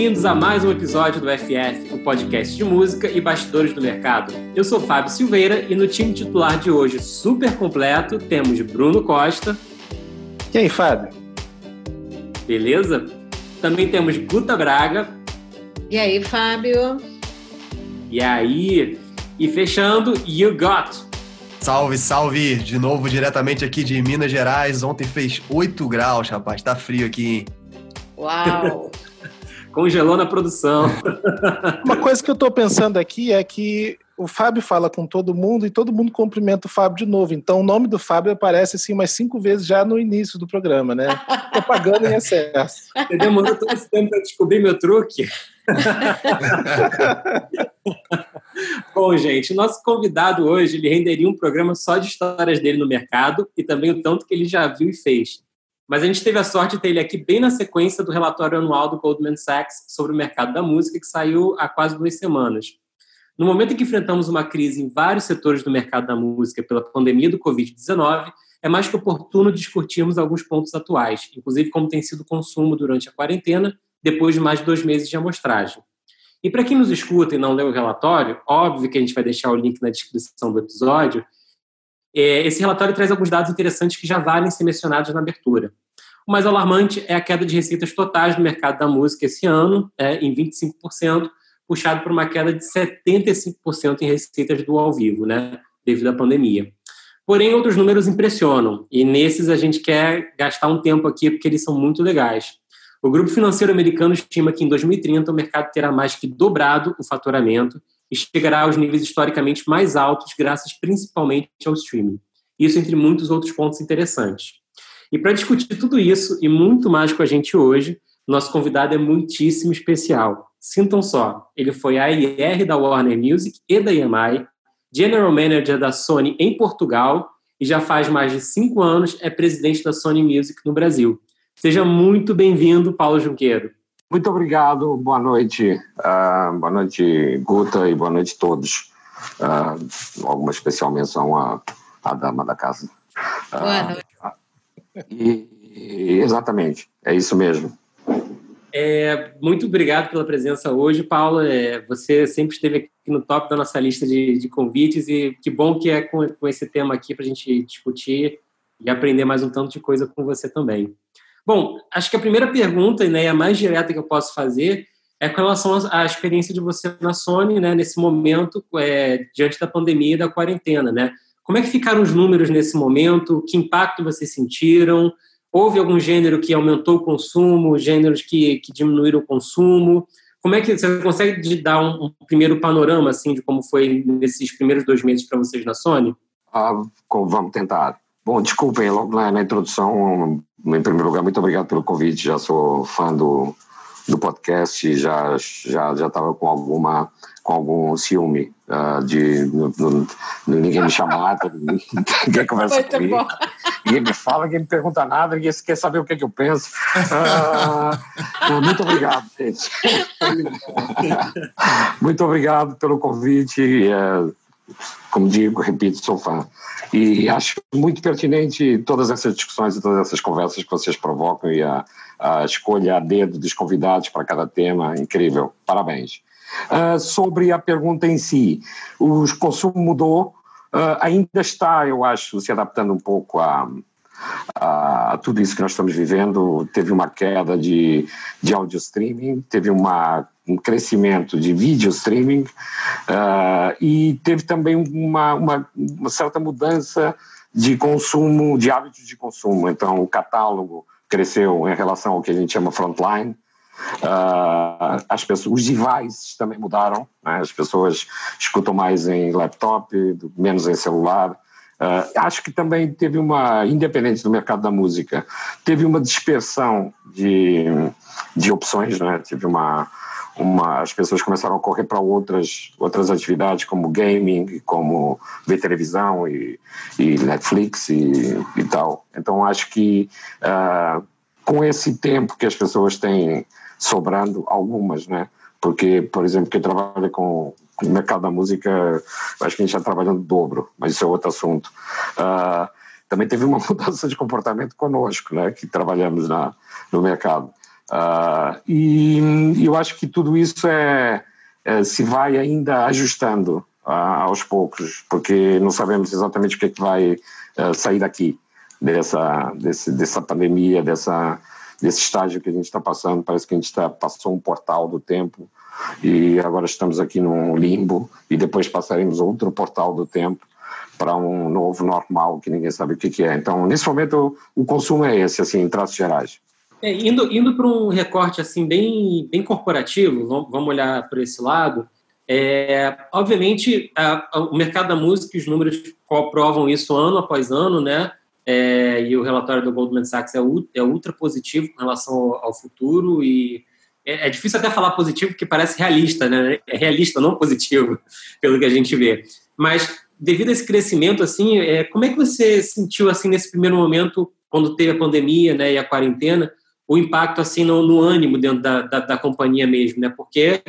Bem-vindos a mais um episódio do FF, o podcast de música e bastidores do mercado. Eu sou Fábio Silveira e no time titular de hoje, super completo, temos Bruno Costa. E aí, Fábio? Beleza? Também temos Guta Braga. E aí, Fábio? E aí? E fechando, You Got. Salve, salve! De novo, diretamente aqui de Minas Gerais. Ontem fez 8 graus, rapaz. Tá frio aqui, hein? Uau! Congelou na produção. Uma coisa que eu tô pensando aqui é que o Fábio fala com todo mundo e todo mundo cumprimenta o Fábio de novo. Então o nome do Fábio aparece assim umas cinco vezes já no início do programa, né? Propaganda em excesso. Você demorou todo esse tempo para descobrir meu truque? Bom, gente, o nosso convidado hoje ele renderia um programa só de histórias dele no mercado e também o tanto que ele já viu e fez. Mas a gente teve a sorte de ter ele aqui bem na sequência do relatório anual do Goldman Sachs sobre o mercado da música, que saiu há quase duas semanas. No momento em que enfrentamos uma crise em vários setores do mercado da música pela pandemia do Covid-19, é mais que oportuno discutirmos alguns pontos atuais, inclusive como tem sido o consumo durante a quarentena, depois de mais de dois meses de amostragem. E para quem nos escuta e não leu o relatório, óbvio que a gente vai deixar o link na descrição do episódio, esse relatório traz alguns dados interessantes que já valem ser mencionados na abertura. O mais alarmante é a queda de receitas totais no mercado da música esse ano, é, em 25%, puxado por uma queda de 75% em receitas do ao vivo, né, devido à pandemia. Porém, outros números impressionam, e nesses a gente quer gastar um tempo aqui porque eles são muito legais. O grupo financeiro americano estima que em 2030 o mercado terá mais que dobrado o faturamento e chegará aos níveis historicamente mais altos, graças principalmente ao streaming. Isso entre muitos outros pontos interessantes. E para discutir tudo isso e muito mais com a gente hoje, nosso convidado é muitíssimo especial. Sintam só, ele foi AIR da Warner Music e da EMI, General Manager da Sony em Portugal e já faz mais de cinco anos é presidente da Sony Music no Brasil. Seja muito bem-vindo, Paulo Junqueiro. Muito obrigado, boa noite. Uh, boa noite, Guta, e boa noite a todos. Uh, alguma especial menção à, à dama da casa. Uh, boa noite. E, e, exatamente, é isso mesmo. É, muito obrigado pela presença hoje, Paulo. É, você sempre esteve aqui no top da nossa lista de, de convites e que bom que é com, com esse tema aqui para a gente discutir e aprender mais um tanto de coisa com você também. Bom, acho que a primeira pergunta, né, a mais direta que eu posso fazer, é com relação à experiência de você na Sony, né, nesse momento, é, diante da pandemia e da quarentena, né? Como é que ficaram os números nesse momento? Que impacto vocês sentiram? Houve algum gênero que aumentou o consumo, gêneros que, que diminuíram o consumo? Como é que você consegue dar um, um primeiro panorama assim de como foi nesses primeiros dois meses para vocês na Sony? Ah, vamos tentar. Bom, desculpem logo na, na, introdução. Em primeiro lugar, muito obrigado pelo convite. Já sou fã do, do podcast, já já já estava com alguma com algum ciúme uh, de no, no, ninguém me chamar, ninguém conversa comigo, bom. ninguém me fala, ninguém me pergunta nada, ninguém quer saber o que, é que eu penso. Uh, muito obrigado, gente. muito obrigado pelo convite. Uh, como digo, repito, sou fã. E acho muito pertinente todas essas discussões e todas essas conversas que vocês provocam e a, a escolha a dedo dos convidados para cada tema, incrível. Parabéns. Uh, sobre a pergunta em si, o consumo mudou, uh, ainda está, eu acho, se adaptando um pouco a, a, tudo isso que nós estamos vivendo. Teve uma queda de, de audio streaming, teve uma, um crescimento de vídeo streaming uh, e teve também uma, uma, uma certa mudança de consumo, de hábitos de consumo. Então, o catálogo cresceu em relação ao que a gente chama frontline. Uh, as pessoas, os devices também mudaram, né? as pessoas escutam mais em laptop, menos em celular. Uh, acho que também teve uma, independente do mercado da música, teve uma dispersão de, de opções, né? teve uma, uma, as pessoas começaram a correr para outras, outras atividades como gaming, como ver televisão e, e Netflix e, e tal. Então acho que uh, com esse tempo que as pessoas têm sobrando, algumas, né? Porque, por exemplo, que eu trabalho com, com o mercado da música, acho que a gente está trabalhando dobro, mas isso é outro assunto. Uh, também teve uma mudança de comportamento conosco, né? Que trabalhamos na, no mercado. Uh, e eu acho que tudo isso é, é se vai ainda ajustando uh, aos poucos, porque não sabemos exatamente o que, é que vai sair daqui dessa, desse, dessa pandemia, dessa, desse estágio que a gente está passando. Parece que a gente tá, passou um portal do tempo e agora estamos aqui num limbo e depois passaremos outro portal do tempo para um novo normal que ninguém sabe o que, é. Então, nesse momento, o, consumo é esse, assim, em traços gerais. É, indo indo para um recorte assim bem, bem corporativo, vamos, olhar por esse lado. É, obviamente, a, a, o mercado da música, os números comprovam isso ano após ano, né? é, e o relatório do Goldman Sachs é, é ultra positivo com relação ao, ao futuro e é, é, difícil até falar positivo porque parece realista, né? É realista, não positivo, pelo que a gente vê. Mas devido a esse crescimento, assim, é, como é que você sentiu assim nesse primeiro momento, quando teve a pandemia, né, e a quarentena, o impacto assim no, no ânimo dentro da, da, da, companhia mesmo, né? Porque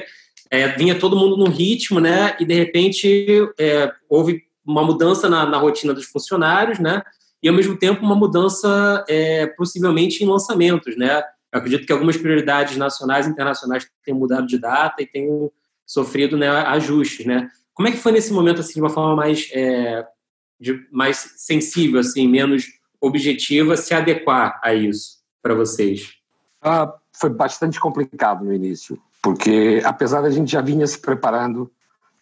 é, vinha todo mundo no ritmo, né? E de repente é, houve uma mudança na, na rotina dos funcionários, né? e, ao mesmo tempo, uma mudança é, possivelmente em lançamentos. Né? Eu acredito que algumas prioridades nacionais e internacionais têm mudado de data e têm sofrido né, ajustes. Né? Como é que foi nesse momento, assim, de uma forma mais, é, de, mais sensível, assim, menos objetiva, se adequar a isso para vocês? Ah, foi bastante complicado no início, porque apesar da gente já vinha se preparando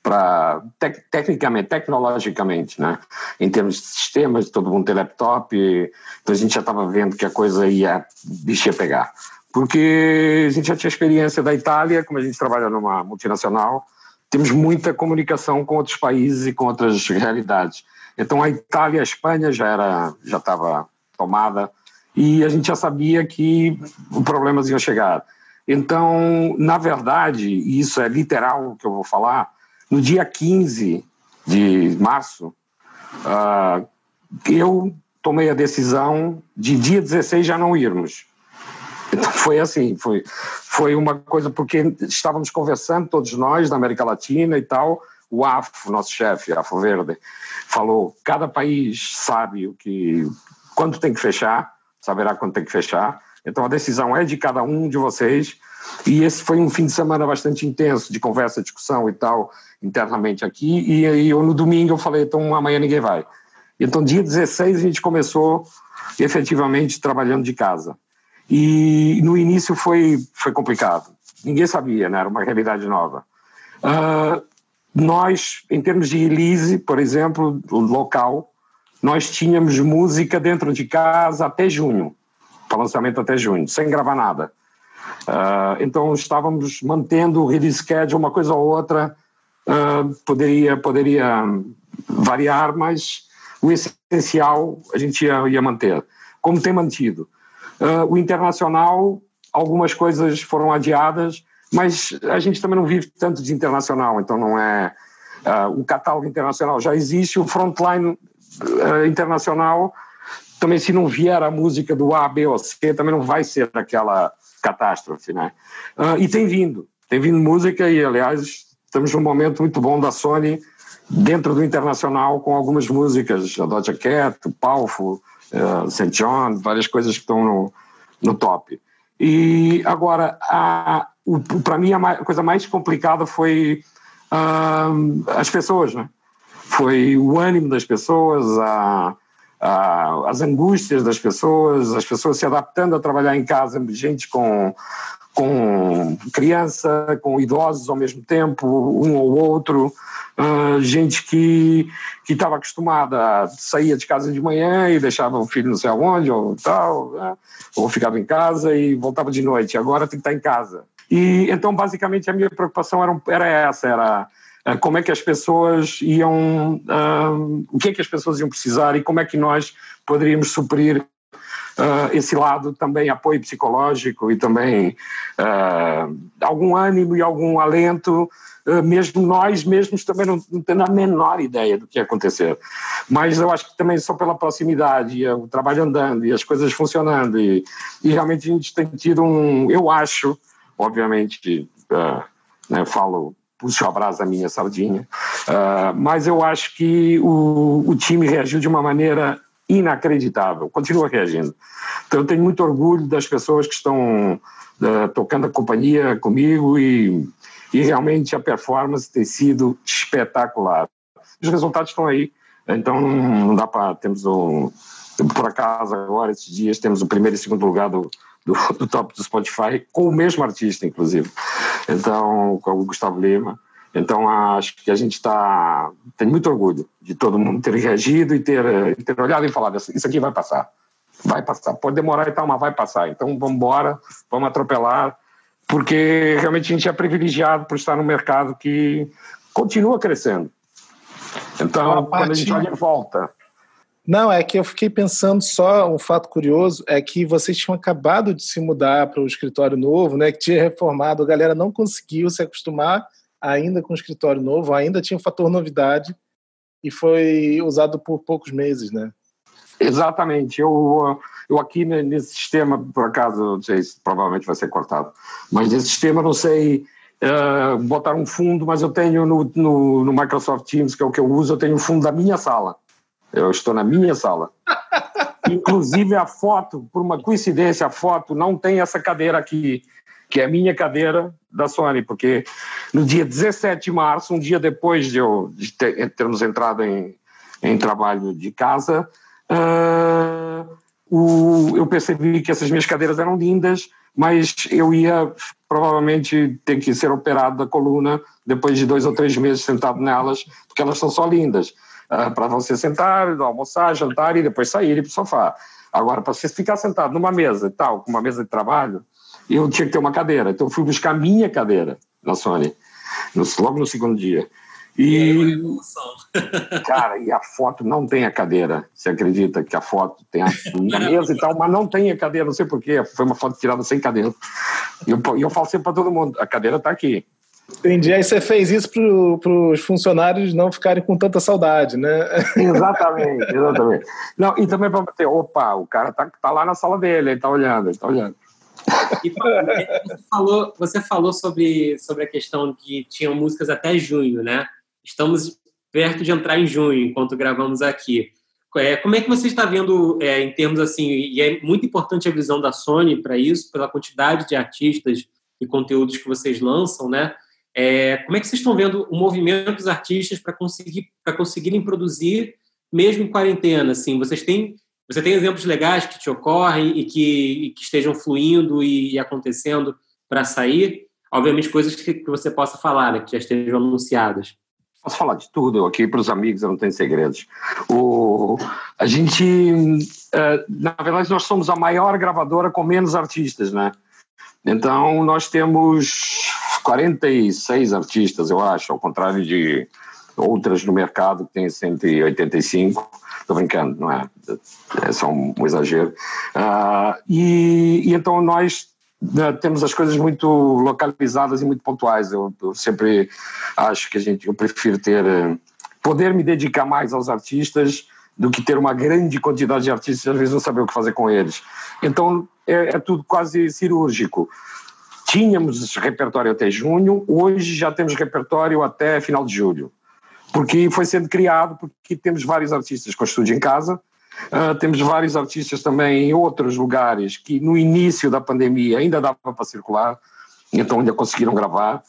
para tec, tecnicamente, tecnologicamente, né? Em termos de sistemas, todo mundo tem laptop, então a gente já estava vendo que a coisa ia, ia pegar. Porque a gente já tinha experiência da Itália, como a gente trabalha numa multinacional, temos muita comunicação com outros países e com outras realidades. Então a Itália, a Espanha já era, já estava tomada e a gente já sabia que os problemas iam chegar. Então, na verdade, e isso é literal o que eu vou falar, no dia 15 de março, uh, eu tomei a decisão de dia 16 já não irmos. Então foi assim, foi, foi uma coisa, porque estávamos conversando, todos nós, da América Latina e tal, o AFO, nosso chefe, AFO Verde, falou, cada país sabe o que, quando tem que fechar, saberá quando tem que fechar, então a decisão é de cada um de vocês, e esse foi um fim de semana bastante intenso, de conversa, discussão e tal, internamente aqui. E aí eu no domingo eu falei, então amanhã ninguém vai. Então dia 16 a gente começou efetivamente trabalhando de casa. E no início foi, foi complicado. Ninguém sabia, né? era uma realidade nova. Uh, nós, em termos de release, por exemplo, local, nós tínhamos música dentro de casa até junho, para lançamento até junho, sem gravar nada. Uh, então estávamos mantendo o release schedule, uma coisa ou outra uh, poderia, poderia variar, mas o essencial a gente ia, ia manter, como tem mantido. Uh, o internacional, algumas coisas foram adiadas, mas a gente também não vive tanto de internacional, então não é. o catálogo internacional já existe, o frontline internacional também se não vier a música do A, B ou C, também não vai ser aquela catástrofe, né? Uh, e tem vindo, tem vindo música e, aliás, estamos num momento muito bom da Sony dentro do internacional com algumas músicas, a Doja Cat, o Palfo, uh, ah, St. John, várias coisas que estão no, no top. E agora, para mim, a, mais, a, coisa mais complicada foi uh, as pessoas, né? Foi o ânimo das pessoas, a as angústias das pessoas, as pessoas se adaptando a trabalhar em casa, gente com, com criança, com idosos ao mesmo tempo, um ou outro, uh, gente que estava acostumada a sair de casa de manhã e deixava o filho não sei aonde ou tal, né? ou ficava em casa e voltava de noite. Agora tem que estar em casa. E então basicamente a minha preocupação era, era essa, era como é que as pessoas iam, uh, o que é que as pessoas iam precisar e como é que nós poderíamos suprir uh, esse lado também apoio psicológico e também uh, algum ânimo e algum alento, uh, mesmo nós mesmos também não, não tendo a menor ideia do que ia acontecer. Mas eu acho que também só pela proximidade, o trabalho andando e as coisas funcionando e, e realmente a gente tem tido um, eu acho, obviamente, né, falo puxo a brasa minha sardinha, uh, mas eu acho que o, o time reagiu de uma maneira inacreditável, continua reagindo. Então eu tenho muito orgulho das pessoas que estão uh, tocando a companhia comigo e, e realmente a performance tem sido espetacular. Os resultados estão aí, então não dá para. Temos um. Por acaso, agora, esses dias, temos o primeiro e segundo lugar do, do, do top do Spotify, com o mesmo artista, inclusive. Então, com o Gustavo Lima. Então, acho que a gente está. tem muito orgulho de todo mundo ter reagido e ter, ter olhado e falado: isso aqui vai passar. Vai passar. Pode demorar e tal, mas vai passar. Então, vamos embora, vamos atropelar, porque realmente a gente é privilegiado por estar num mercado que continua crescendo. Então, quando a gente olha em volta. Não, é que eu fiquei pensando só um fato curioso é que vocês tinham acabado de se mudar para o escritório novo, né? Que tinha reformado, a galera não conseguiu se acostumar ainda com o escritório novo, ainda tinha o fator novidade e foi usado por poucos meses, né? Exatamente. Eu, eu aqui nesse sistema, por acaso, não sei se provavelmente vai ser cortado, mas nesse sistema não sei uh, botar um fundo, mas eu tenho no, no, no, Microsoft Teams, que é o que eu uso, eu tenho o fundo da minha sala. Eu estou na minha sala. Inclusive a foto, por uma coincidência, a foto não tem essa cadeira aqui que é a minha cadeira da Sony, porque no dia 17 de março, um dia depois de, eu, de ter, termos entrado em, em trabalho de casa, uh, o, eu percebi que essas minhas cadeiras eram lindas, mas eu ia provavelmente ter que ser operado da coluna depois de dois ou três meses sentado nelas, porque elas são só lindas. Uh, para você sentar, almoçar, jantar e depois sair para o sofá. Agora, para você ficar sentado numa mesa e tal, com uma mesa de trabalho, eu tinha que ter uma cadeira. Então eu fui buscar minha cadeira na Sony, no, logo no segundo dia. E, cara, e a foto não tem a cadeira. Você acredita que a foto tem a minha mesa e tal, mas não tem a cadeira, não sei porquê. Foi uma foto tirada sem cadeira. E eu, eu falo sempre para todo mundo: a cadeira está aqui. Entendi. Aí você fez isso para os funcionários não ficarem com tanta saudade, né? Exatamente, exatamente. Não, e também para ter, opa, o cara tá, tá lá na sala dele, ele está olhando, ele está olhando. E você falou, você falou sobre, sobre a questão que tinham músicas até junho, né? Estamos perto de entrar em junho, enquanto gravamos aqui. É, como é que você está vendo, é, em termos assim, e é muito importante a visão da Sony para isso, pela quantidade de artistas e conteúdos que vocês lançam, né? É, como é que vocês estão vendo o movimento dos artistas para conseguir, para conseguirem produzir mesmo em quarentena? Assim, vocês têm você tem exemplos legais que te ocorrem e que, e que estejam fluindo e, e acontecendo para sair? Obviamente, coisas que, que você possa falar, né, que já estejam anunciadas. Posso falar de tudo aqui para os amigos, eu não tenho segredos. O, a gente, uh, na verdade, nós somos a maior gravadora com menos artistas, né? Então, nós temos 46 artistas, eu acho, ao contrário de outras no mercado que tem 185. Estou brincando, não é? É só um, exagero. Uh, e, e, então nós né, temos as coisas muito localizadas e muito pontuais. Eu, eu, sempre acho que a gente, eu prefiro ter, poder me dedicar mais aos artistas do que ter uma grande quantidade de artistas e às vezes não saber o que fazer com eles. Então é, é tudo quase cirúrgico. Tínhamos repertório até junho, hoje já temos repertório até final de julho porque foi sendo criado, porque temos vários artistas com estúdio em casa, uh, temos vários artistas também em outros lugares que no início da pandemia ainda dava para circular, então ainda conseguiram gravar.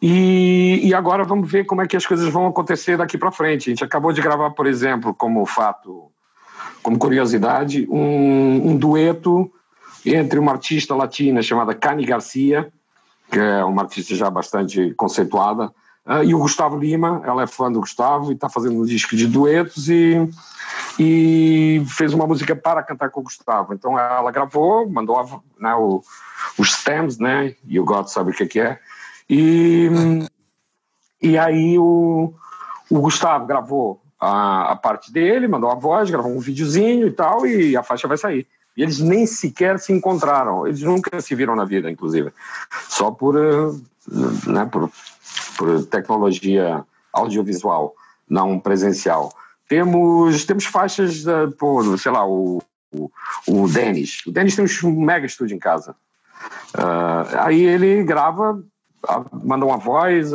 E, e, agora vamos ver como é que as coisas vão acontecer daqui para frente. A gente acabou de gravar, por exemplo, como fato, como curiosidade, um, um dueto entre uma artista latina chamada Cani Garcia que é uma artista já bastante conceituada, uh, e o Gustavo Lima, ela é fã do Gustavo e está fazendo um disco de duetos e, e fez uma música para cantar com o Gustavo. Então ela gravou, mandou né, o, os stems, né, e o God sabe o que, que é, e, e aí o, o Gustavo gravou a, a parte dele, mandou a voz, gravou um videozinho e tal, e a faixa vai sair. E eles nem sequer se encontraram, eles nunca se viram na vida, inclusive, só por, eh, né, por, por tecnologia audiovisual, não presencial. Temos, temos faixas, da, sei lá, o, o, o Denis. O Denis tem um mega estúdio em casa. Uh, aí ele grava, manda uma voz,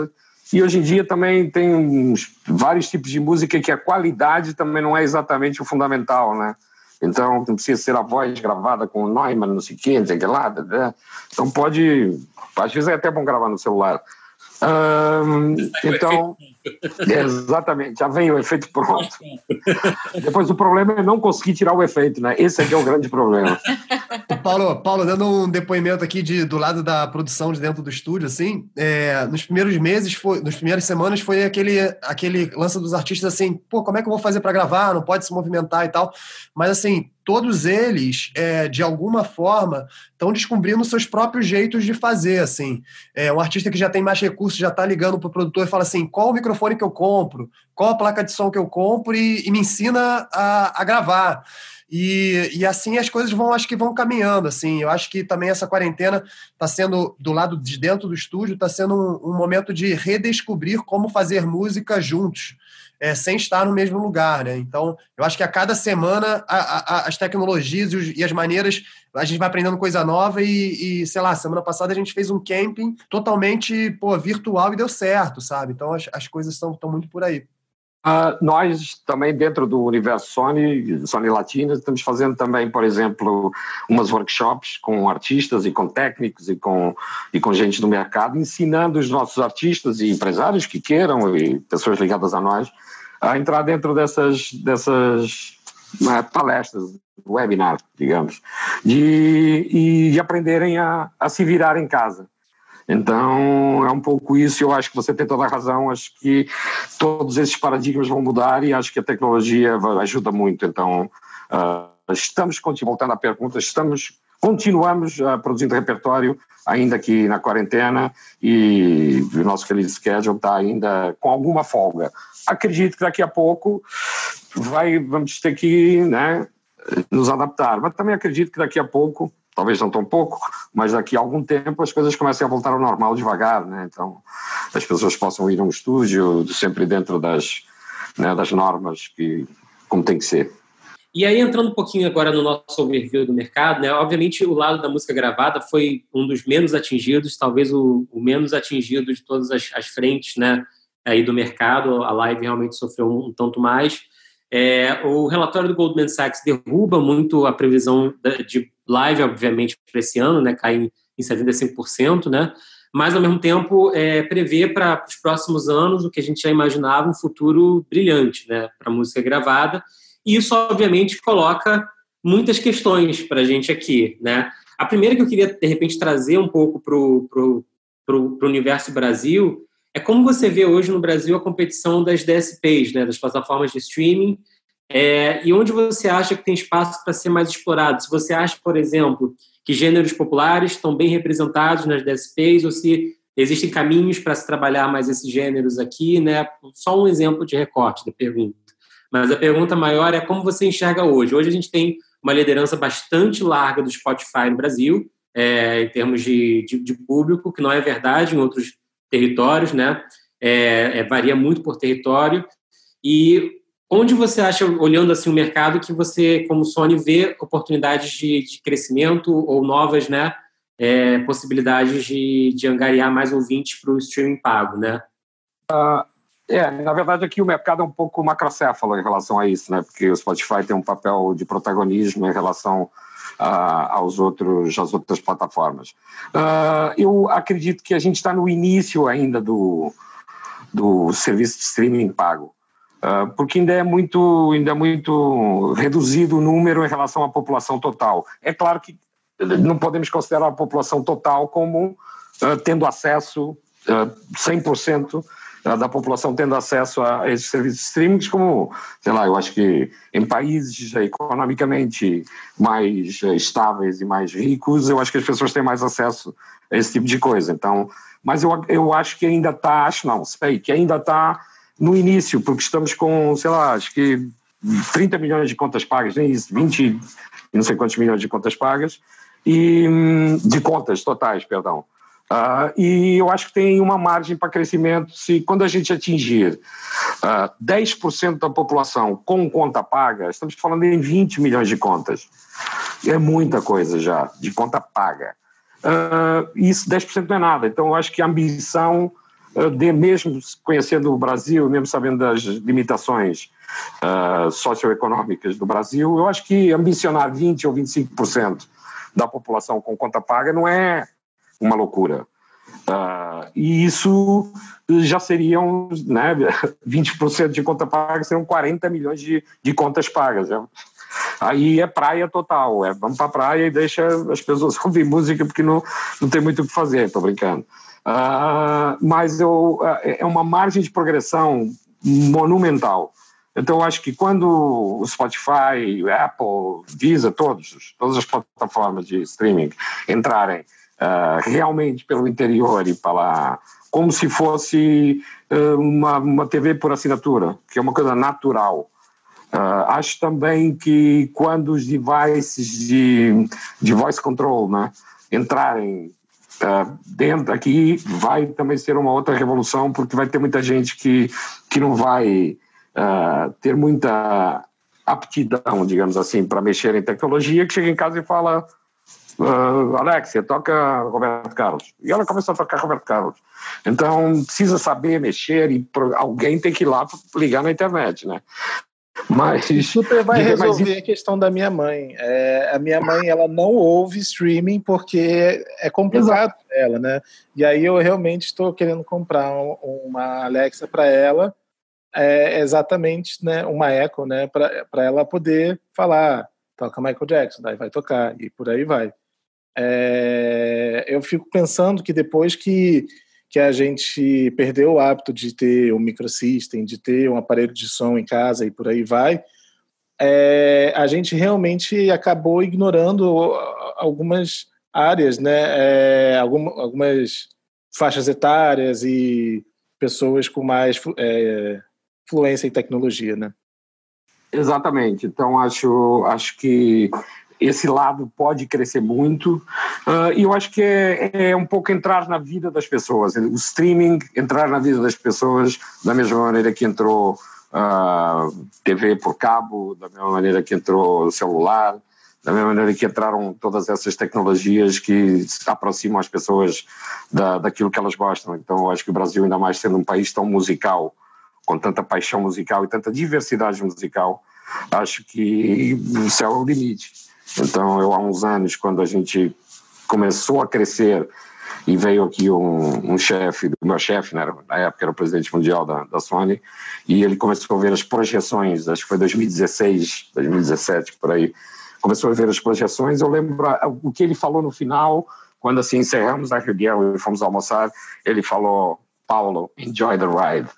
e hoje em dia também tem uns, vários tipos de música que a qualidade também não é exatamente o fundamental, né? Então, não precisa ser a voz gravada com o Neumann, não sei o quê, não sei o que lá. Né? Então, pode. Às vezes é até bom gravar no celular. então, exatamente, já vem o efeito pronto. Depois o problema é não conseguir tirar o efeito, né? Esse é que é o grande problema. Paulo, Paulo, dando um depoimento aqui de, do lado da produção de dentro do estúdio, assim, é, nos primeiros meses, foi, nas primeiras semanas, foi aquele, aquele lance dos artistas assim, pô, como é que eu vou fazer para gravar? Não pode se movimentar e tal. Mas assim, todos eles, é, de alguma forma, estão descobrindo seus próprios jeitos de fazer, assim. É, um artista que já tem mais recursos já está ligando para o produtor e fala assim, qual o microfone que eu compro? Qual a placa de som que eu compro? E, e me ensina a, a gravar. E, e, assim as coisas vão, acho que vão caminhando, assim. Eu acho que também essa quarentena está sendo, do lado de dentro do estúdio, está sendo um, um, momento de redescobrir como fazer música juntos é, sem estar no mesmo lugar, né? Então, eu acho que a cada semana a, a, as tecnologias e, os, e, as maneiras, a gente vai aprendendo coisa nova e, e, sei lá, semana passada a gente fez um camping totalmente pô, virtual e deu certo, sabe? Então, as, as coisas estão muito por aí. Uh, nós também dentro do universo Sony, Sony Latina, estamos fazendo também, por exemplo, umas workshops com artistas e com técnicos e com, e com gente do mercado, ensinando os nossos artistas e empresários que queiram e pessoas ligadas a nós a entrar dentro dessas, dessas é, palestras, webinar, digamos, de, e de aprenderem a, a se virar em casa. Então, é um pouco isso, eu acho que você tem toda a razão, acho que todos esses paradigmas vão mudar e acho que a tecnologia ajuda muito. Então, uh, estamos, voltando à pergunta, estamos, continuamos uh, produzindo repertório, ainda aqui na quarentena, e o nosso querido schedule está ainda com alguma folga acredito que daqui a pouco vai, vamos ter que né, nos adaptar. Mas também acredito que daqui a pouco, talvez não tão pouco, mas daqui a algum tempo as coisas comecem a voltar ao normal devagar, né? Então as pessoas possam ir a um estúdio sempre dentro das, né, das normas que como tem que ser. E aí, entrando um pouquinho agora no nosso overview do mercado, né? Obviamente, o lado da música gravada foi um dos menos atingidos, talvez o, o menos atingido de todas as, as frentes, né? aí do mercado, a live realmente sofreu um, um tanto mais. É, o relatório do Goldman Sachs derruba muito a previsão de live, obviamente, para esse ano, né, cai em, em 75%, né, mas, ao mesmo tempo, é, prevê para os próximos anos o que a gente já imaginava, um futuro brilhante né, para música gravada, e isso, obviamente, coloca muitas questões para a gente aqui. Né? A primeira que eu queria, de repente, trazer um pouco para o universo Brasil é como você vê hoje no Brasil a competição das DSPs, né, das plataformas de streaming, é, e onde você acha que tem espaço para ser mais explorado? Se você acha, por exemplo, que gêneros populares estão bem representados nas DSPs, ou se existem caminhos para se trabalhar mais esses gêneros aqui, né? Só um exemplo de recorte da pergunta. Mas a pergunta maior é como você enxerga hoje. Hoje a gente tem uma liderança bastante larga do Spotify no Brasil, é, em termos de, de, de, público, que não é verdade em outros territórios, né? É, é, varia muito por território. E onde você acha, olhando assim o mercado, que você, como Sony, vê oportunidades de, de crescimento ou novas, né? É, possibilidades de, de angariar mais ouvintes para o streaming pago, né? Uh, é, na verdade aqui o mercado é um pouco macrocéfalo em relação a isso, né? Porque o Spotify tem um papel de protagonismo em relação uh, aos outros, às outras plataformas. Uh, eu acredito que a gente está no início ainda do, do serviço de streaming pago. Uh, porque ainda é muito ainda é muito reduzido o número em relação à população total. É claro que não podemos considerar a população total como uh, tendo acesso, uh, 100% da população tendo acesso a esses serviços de streaming, como, sei lá, eu acho que em países economicamente mais estáveis e mais ricos, eu acho que as pessoas têm mais acesso a esse tipo de coisa. Então, mas eu, eu acho que ainda está, acho não, sei, que ainda está no início, porque estamos com, sei lá, acho que 30 milhões de contas pagas, nem isso, 20 não sei quantos milhões de contas pagas, e hum, de contas totais, perdão. Uh, e eu acho que tem uma margem para crescimento se quando a gente atingir uh, ah, 10% da população com conta paga, estamos falando em 20 milhões de contas. É muita coisa já, de conta paga. Uh, isso 10% não é nada. Então eu acho que a ambição de mesmo conhecendo o Brasil, mesmo sabendo das limitações uh, socioeconômicas do Brasil, eu acho que ambicionar 20 ou 25% da população com conta paga não é uma loucura. Uh, e isso já seriam, né, 20% de conta paga seriam 40 milhões de, de contas pagas. Né? Aí é praia total, é, vamos para praia e deixa as pessoas ouvir música porque não, não tem muito o que fazer, estou brincando. Uh, mas eu, uh, é uma margem de progressão monumental. Então, eu acho que quando o Spotify, Apple, Visa, todos, todas as plataformas de streaming entrarem uh, realmente pelo interior e para lá, como se fosse uh, uma, uma TV por assinatura, que é uma coisa natural. Uh, acho também que quando os devices de, de voice control né, entrarem Uh, dentro aqui vai também ser uma outra revolução porque vai ter muita gente que, que não vai uh, ter muita aptidão, digamos assim, para mexer em tecnologia, que chega em casa e fala uh, Alexia, toca Roberto Carlos. E ela começa a tocar Roberto Carlos. Então, precisa saber mexer e alguém tem que ir lá ligar na internet, né? Mas super vai resolver a questão da minha mãe. É, a minha mãe ela não ouve streaming porque é complicado para ela, né? E aí eu realmente estou querendo comprar um, uma Alexa para ela é exatamente né, uma eco né, para ela poder falar, toca Michael Jackson, daí vai tocar, e por aí vai. É, eu fico pensando que depois que, que a gente perdeu o hábito de ter um microsystem, de ter um aparelho de som em casa e por aí vai, é, a gente realmente acabou ignorando algumas áreas, né, é, algumas faixas etárias e pessoas com mais é, fluência em tecnologia, né? Exatamente. Então acho acho que esse lado pode crescer muito uh, e eu acho que é, é, um pouco entrar na vida das pessoas. O streaming entrar na vida das pessoas da mesma maneira que entrou uh, ah, TV por cabo, da mesma maneira que entrou celular, da mesma maneira que entraram todas essas tecnologias que aproximam as pessoas da, daquilo que elas gostam. Então eu acho que o Brasil, ainda mais sendo um país tão musical, com tanta paixão musical e tanta diversidade musical, acho que o céu é o limite. Então, eu há uns anos, quando a gente começou a crescer e veio aqui um, um chefe, o meu chefe, né, na época era o presidente mundial da, da Sony, e ele começou a ver as projeções, acho que foi 2016, 2017, por aí, começou a ver as projeções, eu lembro o que ele falou no final, quando assim encerramos a reunião e fomos almoçar, ele falou, Paulo, enjoy the ride.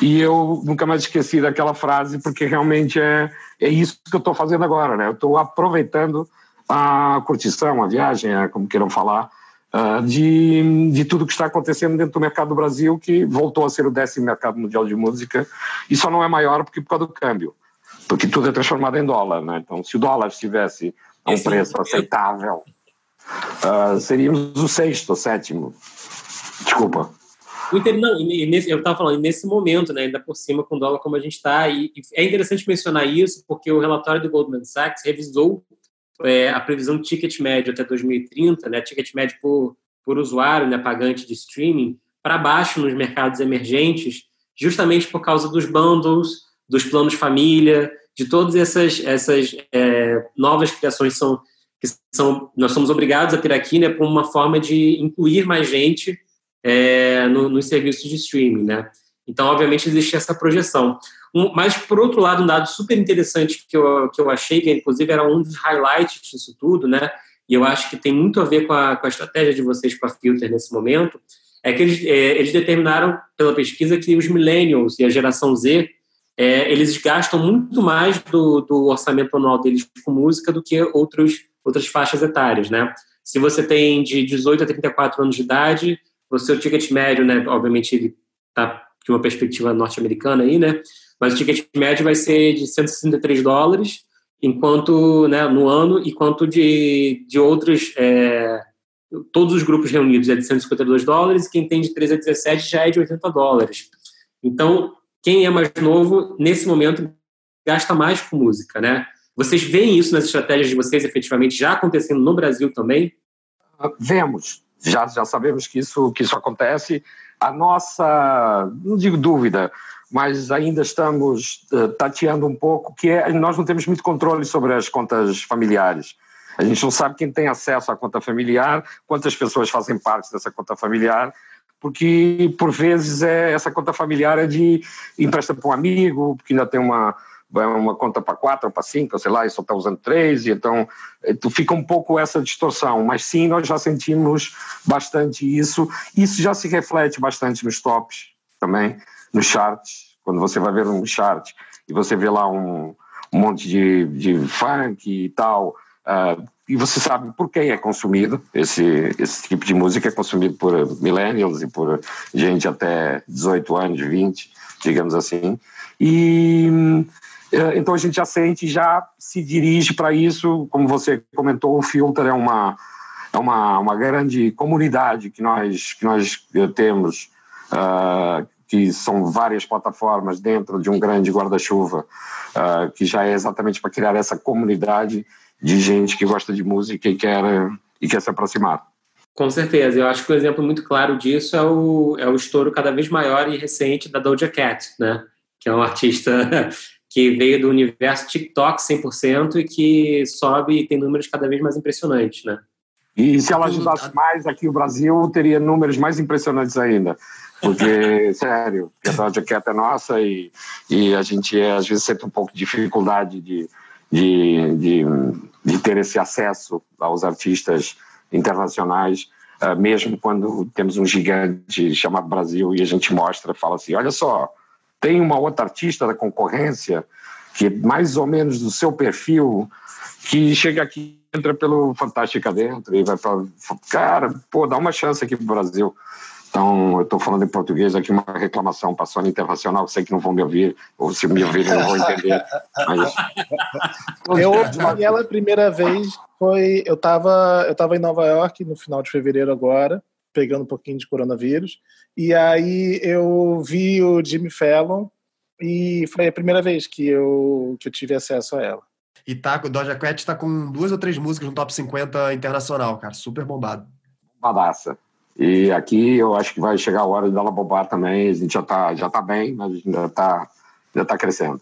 E eu nunca mais esqueci daquela frase, porque realmente é, é isso que eu estou fazendo agora, né? Eu estou aproveitando a curtição, a viagem, é, como queiram falar, uh, de, de tudo que está acontecendo dentro do mercado do Brasil, que voltou a ser o décimo mercado mundial de música, e só não é maior porque por causa do câmbio, porque tudo é transformado em dólar, né? Então, se o dólar estivesse a um Esse preço é... aceitável, uh, seríamos o sexto, o sétimo. Desculpa. Inter, não, nesse, eu estava falando, nesse momento, né, ainda por cima com o dólar como a gente está, e, e, é interessante mencionar isso, porque o relatório do Goldman Sachs revisou é, a previsão de ticket médio até 2030, né, ticket médio por, por usuário, né, pagante de streaming, para baixo nos mercados emergentes, justamente por causa dos bundles, dos planos família, de todas essas, essas é, novas criações são, que são, nós somos obrigados a ter aqui, né, por uma forma de incluir mais gente é, no, nos serviços de streaming, né? Então, obviamente, existe essa projeção. Um, mas, por outro lado, um dado super interessante que eu, que eu achei, que inclusive era um dos highlights disso tudo, né? e eu acho que tem muito a ver com a, com a estratégia de vocês com a Filter nesse momento, é que eles, é, eles determinaram pela pesquisa que os millennials e a geração Z é, eles gastam muito mais do, do, orçamento anual deles com música do que outros, outras faixas etárias, né? Se você tem de 18 a 34 anos de idade, o seu ticket médio, né, obviamente ele está de uma perspectiva norte-americana aí, né, mas o ticket médio vai ser de 163 dólares, enquanto, né, no ano, enquanto de, de outros, é, todos os grupos reunidos é de 152 dólares, quem tem de 13 a 17 já é de 80 dólares. Então, quem é mais novo, nesse momento, gasta mais com música, né? Vocês veem isso nas estratégias de vocês, efetivamente, já acontecendo no Brasil também? Vemos, já, já sabemos que isso, que isso acontece. A nossa, não digo dúvida, mas ainda estamos uh, tateando um pouco, que é, nós não temos muito controle sobre as contas familiares. A gente não sabe quem tem acesso à conta familiar, quantas pessoas fazem parte dessa conta familiar, porque por vezes é, essa conta familiar é de empresta para um amigo, porque ainda tem uma, uma conta para quatro para cinco, sei lá, e só está usando três, e então eh, tu fica um pouco essa distorção. Mas sim, nós já sentimos bastante isso. Isso já se reflete bastante nos tops também, nos charts. Quando você vai ver um chart e você vê lá um, um monte de, de funk e tal, uh, e você sabe por quem é consumido esse, esse tipo de música é consumido por millennials e por gente até 18 anos, 20, digamos assim. E então a gente já sente, já se dirige para isso, como você comentou, o Filter é uma é uma, uma grande comunidade que nós que nós eh, temos, uh, que são várias plataformas dentro de um grande guarda-chuva, uh, que já é exatamente para criar essa comunidade de gente que gosta de música e quer, e quer se aproximar. Com certeza, eu acho que um exemplo muito claro disso é o, é o estouro cada vez maior e recente da Doja Cat, né? que é um artista que veio do universo TikTok 100% e que sobe e tem números cada vez mais impressionantes, né? E se ela ajudasse mais aqui o Brasil, teria números mais impressionantes ainda. Porque, sério, a Doja Cat é nossa e, e a gente é, às vezes sente um pouco de dificuldade de, de, de, de ter esse acesso aos artistas internacionais, uh, mesmo quando temos um gigante chamado Brasil e a gente mostra, fala assim, olha só, tem uma outra artista da concorrência que é mais ou menos do seu perfil, que chega aqui, entra pelo Fantástica dentro e vai falar, cara, pô, dá uma chance aqui pro Brasil. Então, eu estou falando em português aqui, uma reclamação para a Internacional, sei que não vão me ouvir, ou se me ouvirem não vão entender. Mas... Eu ouvi ela a primeira vez, foi, eu estava eu tava em Nova York no final de fevereiro agora, pegando um pouquinho de coronavírus, e aí eu vi o Jimmy Fallon, e foi a primeira vez que eu, que eu tive acesso a ela. E tá, o Doja Cat está com duas ou três músicas no top 50 internacional, cara, super bombado. Bombadaça. E aqui eu acho que vai chegar a hora dela bombar também. A gente já está já tá bem, mas ainda está já tá crescendo.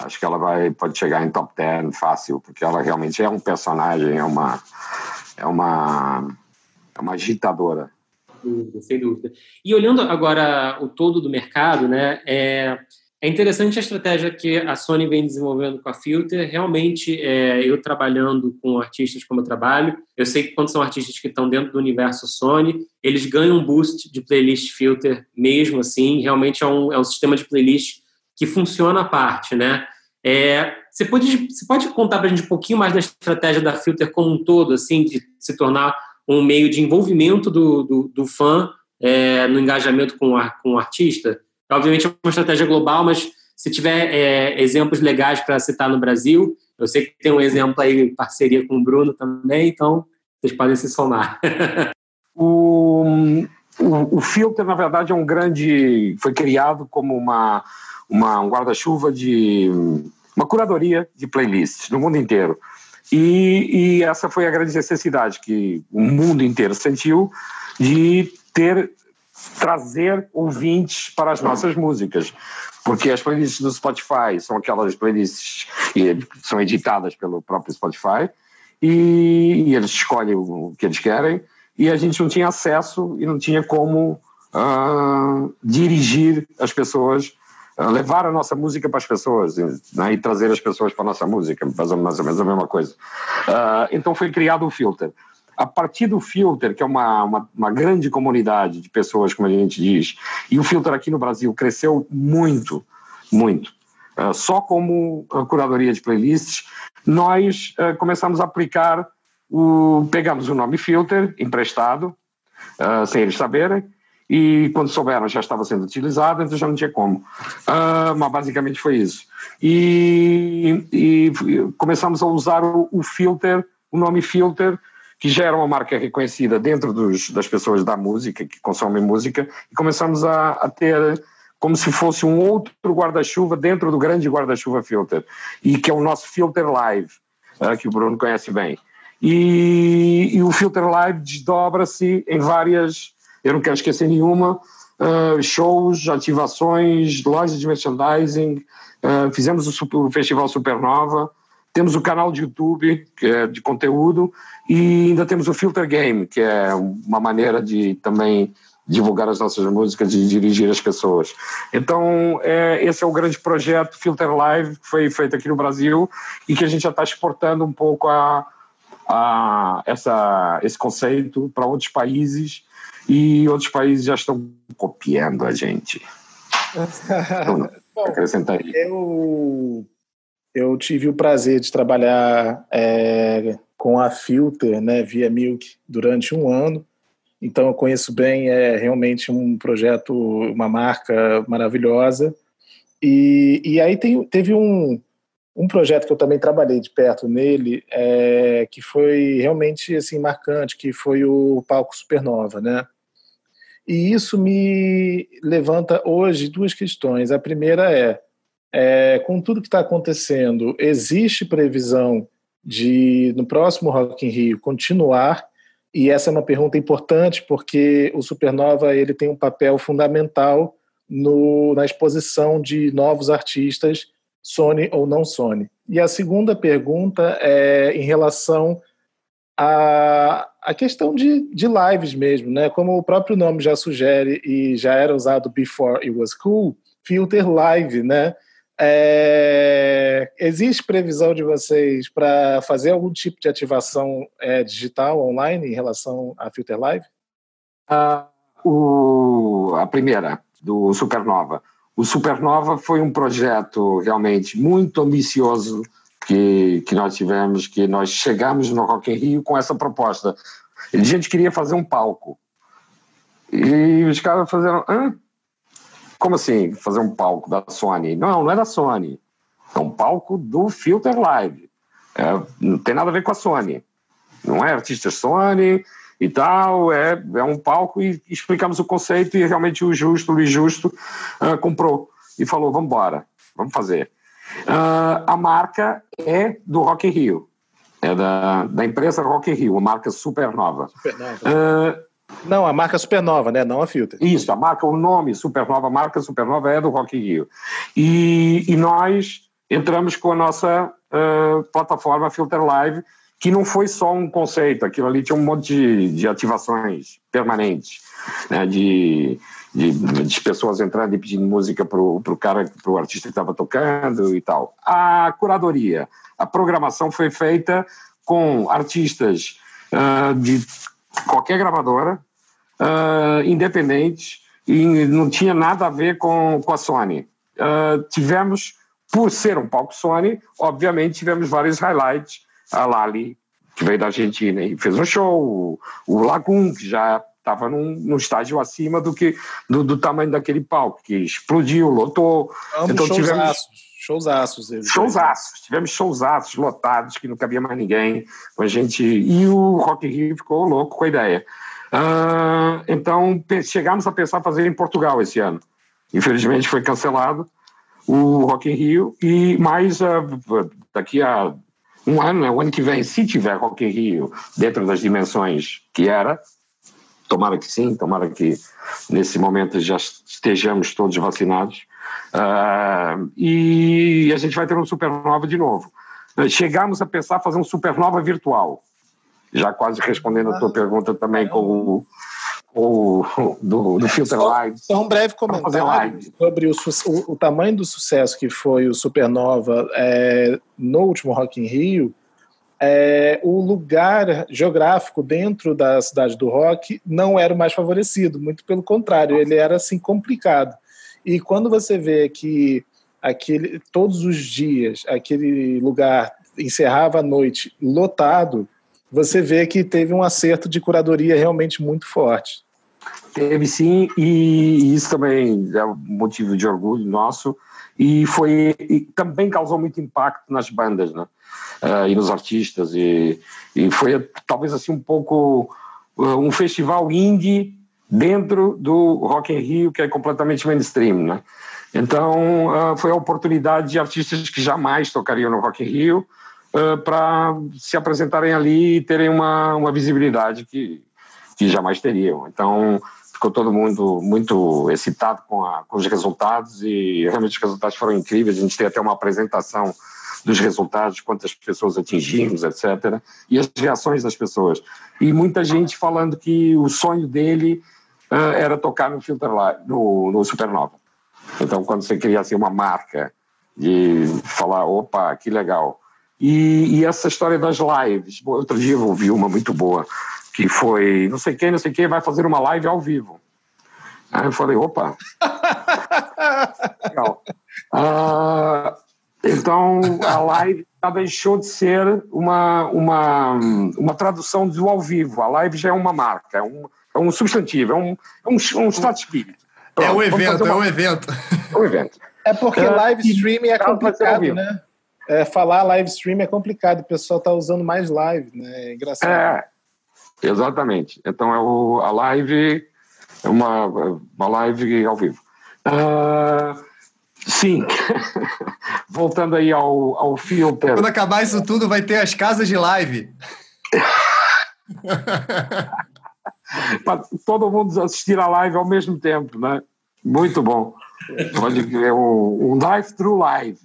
Acho que ela vai, pode chegar em top 10 fácil, porque ela realmente é um personagem, é uma, é uma, é uma agitadora. Sem dúvida. E olhando agora o todo do mercado, né, é, é interessante a estratégia que a Sony vem desenvolvendo com a Filter. Realmente, é, eu trabalhando com artistas como eu trabalho, eu sei que quando são artistas que estão dentro do universo Sony, eles ganham um boost de playlist Filter mesmo assim. Realmente é um, é um sistema de playlist que funciona à parte, né? É, você, pode, você pode contar para a gente um pouquinho mais da estratégia da Filter como um todo, assim, de se tornar um meio de envolvimento do, do, do fã é, no engajamento com, a, com o artista? Obviamente é uma estratégia global, mas se tiver é, exemplos legais para citar no Brasil, eu sei que tem um exemplo aí em parceria com o Bruno também, então vocês podem se somar. o, o, o Filter, na verdade, é um grande. foi criado como uma, uma um guarda-chuva de. uma curadoria de playlists no mundo inteiro. E, e essa foi a grande necessidade que o mundo inteiro sentiu de ter trazer ouvintes para as nossas músicas. Porque as playlists do Spotify são aquelas playlists que são editadas pelo próprio Spotify e, e eles escolhem o que eles querem e a gente não tinha acesso e não tinha como uh, dirigir as pessoas levar a nossa música para as pessoas né, e trazer as pessoas para a nossa música, mais ou menos a mesma coisa. Uh, então foi criado o Filter. A partir do Filter, que é uma, uma, uma, grande comunidade de pessoas, como a gente diz, e o Filter aqui no Brasil cresceu muito, muito. Uh, só como curadoria de playlists, nós uh, começamos a aplicar o. Pegamos o nome Filter, emprestado, sem eles saberem, e quando souberam já estava sendo utilizado, então já não tinha como. Uh, mas basicamente foi isso. E, e começamos a usar o, o, filter, o nome filter, que já era uma marca reconhecida dentro dos, das pessoas da música, que consomem música, e começamos a, a ter como se fosse um outro guarda-chuva dentro do grande guarda-chuva filter, e que é o nosso filter live, uh, que o Bruno conhece bem. E, e o filter live desdobra-se em várias eu não quero esquecer nenhuma, uh, shows, ativações, lojas de merchandising, uh, fizemos o, super, o, Festival Supernova, temos o canal de YouTube, que é de conteúdo, e ainda temos o Filter Game, que é uma maneira de também divulgar as nossas músicas e dirigir as pessoas. Então, é, esse é o grande projeto Filter Live, que foi feito aqui no Brasil e que a gente já está exportando um pouco a, a essa, esse conceito para outros países e outros países já estão copiando a gente. Então, Bom, acrescentar aí. Eu, eu tive o prazer de trabalhar é, com a Filter, né, via Milk, durante um ano. Então eu conheço bem, é realmente um projeto, uma marca maravilhosa. E, e aí tem, teve um, um projeto que eu também trabalhei de perto nele, é, que foi realmente assim marcante, que foi o palco Supernova, né? E isso me levanta hoje duas questões. A primeira é, é com tudo que está acontecendo, existe previsão de no próximo Rock in Rio continuar? E essa é uma pergunta importante porque o Supernova ele tem um papel fundamental no, na exposição de novos artistas Sony ou não Sony. E a segunda pergunta é em relação à, à questão de, de lives mesmo, né? Como o próprio nome já sugere e já era usado before it was cool, filter live, né? É, existe previsão de vocês para fazer algum tipo de ativação é, digital online em relação a Filter Live? Uh, o, a primeira, do Supernova. O Supernova foi um projeto realmente muito ambicioso que, que nós tivemos, que nós chegamos no Rock in Rio com essa proposta. A gente queria fazer um palco. E os caras fizeram, Hã? como assim fazer um palco da Sony? Não, não é da Sony. É um palco do Filter Live. É, não tem nada a ver com a Sony. Não é artista Sony, e tal, é, é um palco e explicamos o conceito e realmente o Justo, o Luiz Justo, uh, comprou e falou, vamos embora, vamos fazer. Uh, a marca é do Rock in Rio, é da, da empresa Rock in Rio, a marca Supernova. Supernova. Uh, não, a marca Supernova, né? Não a Filter. Isso, a marca, o nome Supernova, a marca Supernova é do Rock in Rio. E, e nós entramos com a nossa uh, plataforma Filter Live, que não foi só um conceito, aquilo ali tinha um monte de, de ativações permanentes, né, de, de, de, pessoas entrando e pedindo música para o cara, para o artista que estava tocando e tal. A curadoria, a programação foi feita com artistas uh, de qualquer gravadora, uh, independentes, e não tinha nada a ver com, com a Sony. Uh, tivemos, por ser um palco Sony, obviamente tivemos vários highlights, a Lali, que veio da Argentina e fez um show, o, Lagoon, que já estava num, num, estágio acima do que do, do, tamanho daquele palco, que explodiu, lotou. Então tivemos showzaços. Showzaços, tivemos showzaços lotados que não cabia mais ninguém a gente e o Rock in Rio ficou louco com a ideia. Uh, então chegamos a pensar fazer em Portugal esse ano. Infelizmente foi cancelado o Rock in Rio e mais uh, daqui a um ano, né, o ano que vem, se tiver Rock in Rio dentro das dimensões que era, tomara que sim, tomara que nesse momento já estejamos todos vacinados, uh, e a gente vai ter um supernova de novo. Chegamos a pensar fazer um supernova virtual, já quase respondendo a tua pergunta também com o, o, do, do Filter Só- Live. Só um breve comentário sobre o, o- o tamanho do sucesso que foi o Supernova é, no último Rock in Rio. É, o lugar geográfico dentro da cidade do rock não era o mais favorecido, muito pelo contrário, ele era assim complicado. E quando você vê que aquele, todos os dias aquele lugar encerrava a noite lotado, você vê que teve um acerto de curadoria realmente muito forte. Teve sim, e isso também é um motivo de orgulho nosso, e foi e também causou muito impacto nas bandas, né? Ah, e nos artistas, e, e foi talvez assim um pouco ah, um festival indie dentro do Rock in Rio, que é completamente mainstream, né? Então, ah, foi a oportunidade de artistas que jamais tocariam no Rock in Rio para se apresentarem ali e terem uma, uma visibilidade que, que jamais teriam. Então, ficou todo mundo muito excitado com, a, com os resultados e realmente os resultados foram incríveis. A gente tem até uma apresentação dos resultados, quantas pessoas atingimos, etc. E as reações das pessoas. E muita gente falando que o sonho dele ah, era tocar no Filter no, no Supernova. Então, quando você cria assim, uma marca de falar, opa, que legal. E, e essa história das lives, outro dia eu ouvi uma muito boa, que foi, não sei quem, não sei quem, vai fazer uma live ao vivo. Aí eu falei, opa, legal. Ah, então, a live já deixou de ser uma, uma, uma tradução do ao vivo. A live já é uma marca, é um, é um substantivo, é um, é um, um estado de espírito. É um evento, fazer é uma- um evento. é um evento. É porque É, live e streaming é pra fazer ao complicado, né? É, falar live streaming é complicado, o pessoal tá usando mais live, né? É engraçado. É, exatamente. Então é o, a live é uma, uma live ao vivo. Ah, sim, voltando aí ao, ao filter. Quando acabar isso tudo, vai ter as casas de live. para todo mundo assistir a live ao mesmo tempo, né? Muito bom. Pode ver um, um live.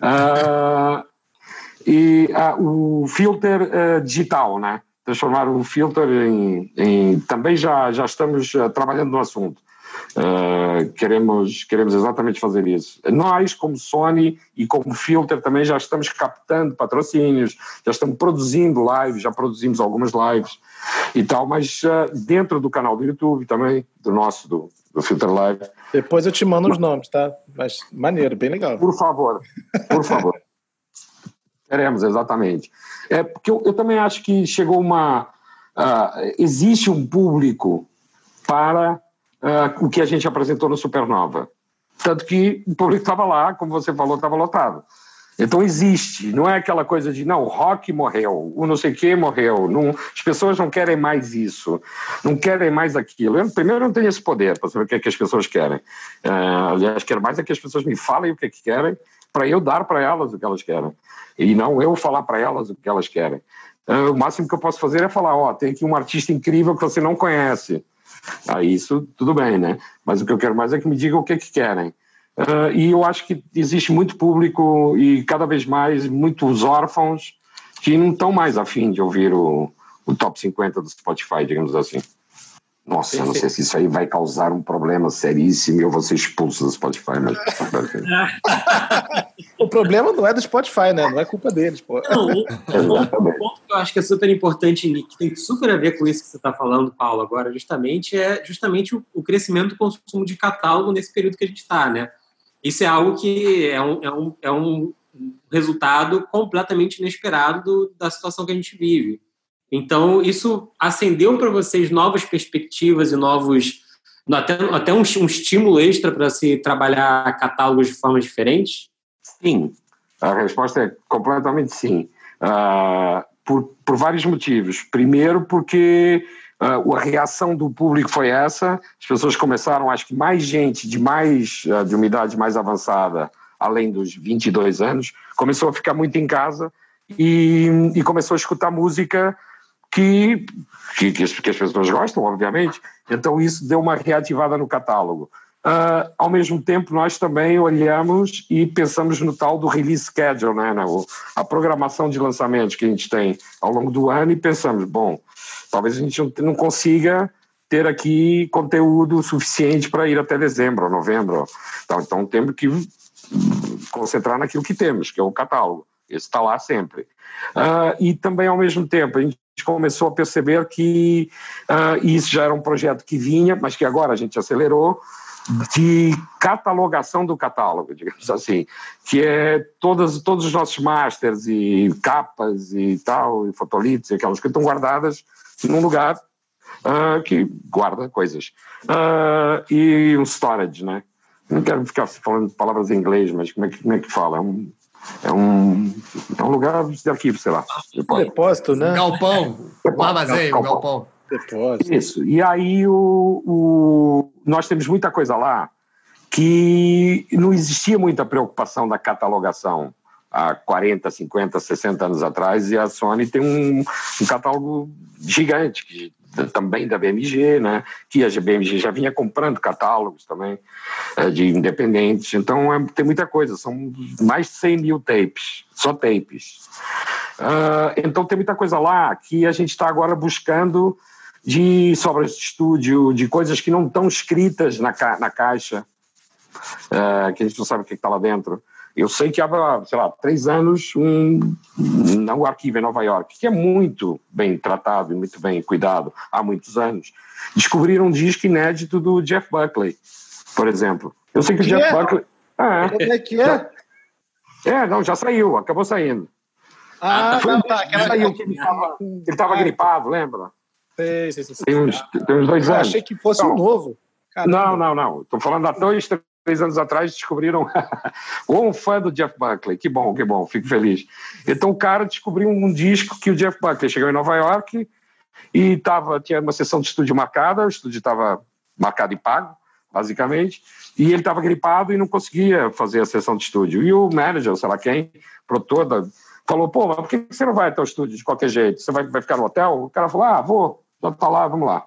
Ah, e ah, o filter digital, né? Transformar o filter em, em- também já já estamos ah, trabalhando no assunto. Ah, queremos queremos exatamente fazer isso. Nós, como Sony e como Filter, também já estamos captando patrocínios, já estamos produzindo lives, já produzimos algumas lives e tal, mas ah, dentro do canal do YouTube também, do nosso, do, do Filter Live. Depois eu te mando os nomes, tá? Mas maneiro, bem legal. Por favor, por favor. Queremos, exatamente. É porque eu, eu também acho que chegou uma. ah, existe um público para ah, o que a gente apresentou no Supernova. Tanto que o público estava lá, como você falou, estava lotado. Então existe, não é aquela coisa de não, o rock morreu, o não sei o que morreu. Não, as pessoas não querem mais isso, não querem mais aquilo. Eu, primeiro, eu não tenho esse poder para saber o que é que as pessoas querem. Ah, aliás, quero mais é que as pessoas me falem o que é que querem, para eu dar para elas o que elas querem. E não eu falar para elas o que elas querem. Ah, o máximo que eu posso fazer é falar: ó, tem aqui um artista incrível que você não conhece. Aí isso tudo bem, né? Mas o que eu quero mais é que me digam o que é que querem. Ah, e eu acho que existe muito público e cada vez mais muitos órfãos que não estão mais afim de ouvir o, o top 50 do Spotify, digamos assim. Nossa, eu não sei se isso aí vai causar um problema seríssimo e eu vou ser expulso do Spotify, mas. O problema não é do Spotify, né? Não é culpa deles, pô. Não, um, um ponto que eu acho que é super importante e que tem super a ver com isso que você está falando, Paulo, agora, justamente, é justamente o, o crescimento do consumo de catálogo nesse período que a gente está, né? Isso é algo que é um, é um, é um resultado completamente inesperado do- da situação que a gente vive. Então, isso acendeu para vocês novas perspectivas e novos. até, até um, um estímulo extra para se trabalhar catálogos de formas diferentes? Sim, a resposta é completamente sim. Ah, por, por vários motivos. Primeiro, porque ah, a reação do público foi essa, as pessoas começaram, acho que mais gente de mais ah, de uma idade mais avançada, além dos 22 anos, começou a ficar muito em casa e, e começou a escutar música que, que, que, as, que as pessoas gostam, obviamente. Então isso deu uma reativada no catálogo. Ah, ao mesmo tempo, nós também olhamos e pensamos no tal do release schedule, né, né, o- a programação de lançamentos que a gente tem ao longo do ano e pensamos, bom, talvez a gente não, consiga ter aqui conteúdo suficiente para ir até dezembro novembro. Então, então temos que concentrar naquilo que temos, que é o catálogo. Esse está lá sempre. Uh, e também, ao mesmo tempo, a gente começou a perceber que uh, isso já era um projeto que vinha, mas que agora a gente acelerou, de catalogação do catálogo, digamos assim, que é todas, todos os nossos masters e capas e tal, e fotolites, aquelas que estão guardadas num lugar uh, que guarda coisas. Uh, e um storage, né? Não quero ficar falando palavras em inglês, mas como é que, como é que fala? É um, é um, é um lugar de arquivo, sei lá. Depósito, né? Galpão, um armazém, um galpão. Depósito. Isso. E aí o, o, nós temos muita coisa lá que não existia muita preocupação da catalogação há 40, 50, 60 anos atrás, e a Sony tem um, um catálogo gigante, que, também da BMG, né? que a BMG já vinha comprando catálogos também é, de independentes, então é, tem muita coisa, são mais de 100 mil tapes, só tapes. Uh, então tem muita coisa lá que a gente está agora buscando de sobras de estúdio, de coisas que não estão escritas na, ca na caixa, uh, que a gente não sabe o que está lá dentro. Eu sei que há, sei lá, três anos, um, um arquivo em Nova York, que é muito bem tratado e muito bem cuidado há muitos anos, descobriram um disco inédito do Jeff Buckley, por exemplo. Eu sei que, o Jeff é? Buckley. Ah, Como é que é? É, não, já saiu, acabou saindo. Ah, Foi, não, tá, saiu, que ele estava gripado, lembra? Sei, sei, sei. Tem uns, tem uns dois eu anos. achei que fosse então, um novo. Caramba. Não, não, não. Estou falando há dois, três anos atrás descobriram um fã do Jeff Buckley. Que bom, que bom, fico feliz. Então o cara descobriu um disco que o Jeff Buckley chegou em Nova York e tava, tinha uma sessão de estúdio marcada, o estúdio estava marcado e pago, basicamente, e ele estava gripado e não conseguia fazer a sessão de estúdio. E o manager, sei lá quem, produtor, falou, pô, mas por que você não vai até o estúdio de qualquer jeito? Você vai, vai ficar no hotel? O cara falou, ah, vou, já tá lá, vamos lá.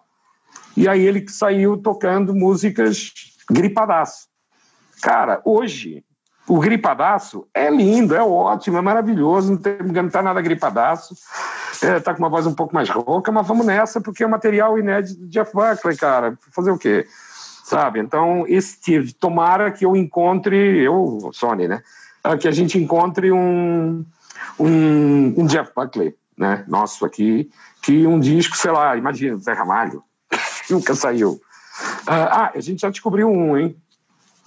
E aí ele saiu tocando músicas gripadaço. Cara, hoje, o gripadaço é lindo, é ótimo, é maravilhoso, não, tem, não tá nada gripadaço, é, tá com uma voz um pouco mais rouca, mas vamos nessa, porque é material inédito de Jeff Buckley, cara, fazer o quê? Sabe? Então, esse tipo, tomara que eu encontre, eu, Sony, né, ah, que a gente encontre um, um, um Jeff Buckley, né, nosso aqui, que um disco, sei lá, imagina, Zé Ramalho, nunca saiu. Ah, ah, a gente já descobriu um, hein?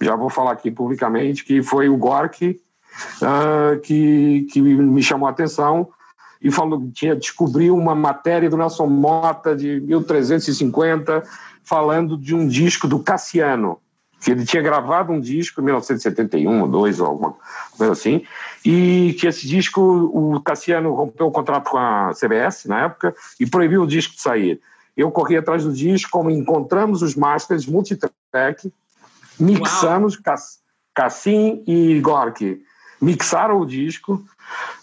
Já vou falar aqui publicamente, que foi o Gork uh, que, que me chamou a atenção e falou tinha descobriu uma matéria do Nelson Mota de 1350 falando de um disco do Cassiano que ele tinha gravado um disco em 1971 ou dois ou alguma coisa assim e que esse disco o Cassiano rompeu o contrato com a CBS na época e proibiu o disco de sair. Eu corri atrás do disco como encontramos os masters multitrack mixamos, Cassim e Gorky mixaram o disco,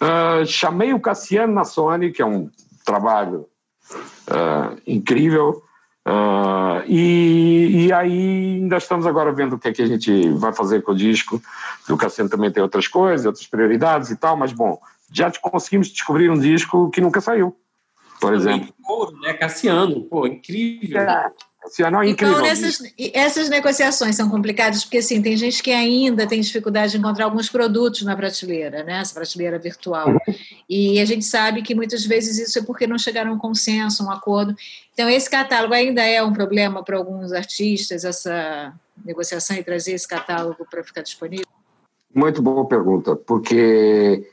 uh, chamei o Cassiano na Sony, que é um trabalho uh, incrível, uh, e, e, aí ainda estamos agora vendo o que é que a gente vai fazer com o disco, o Cassiano também tem outras coisas, outras prioridades e tal, mas bom, já conseguimos descobrir um disco que nunca saiu, por exemplo. Ouro, né? Cassiano, pô, incrível. É. Ano é incrível. Então, nessas, essas negociações são complicadas, porque assim, tem gente que ainda tem dificuldade de encontrar alguns produtos na prateleira, né? essa prateleira virtual. Uhum. E a gente sabe que muitas vezes isso é porque não chegaram a um consenso, um acordo. Então, esse catálogo ainda é um problema para alguns artistas, essa negociação e trazer esse catálogo para ficar disponível? Muito boa pergunta, porque,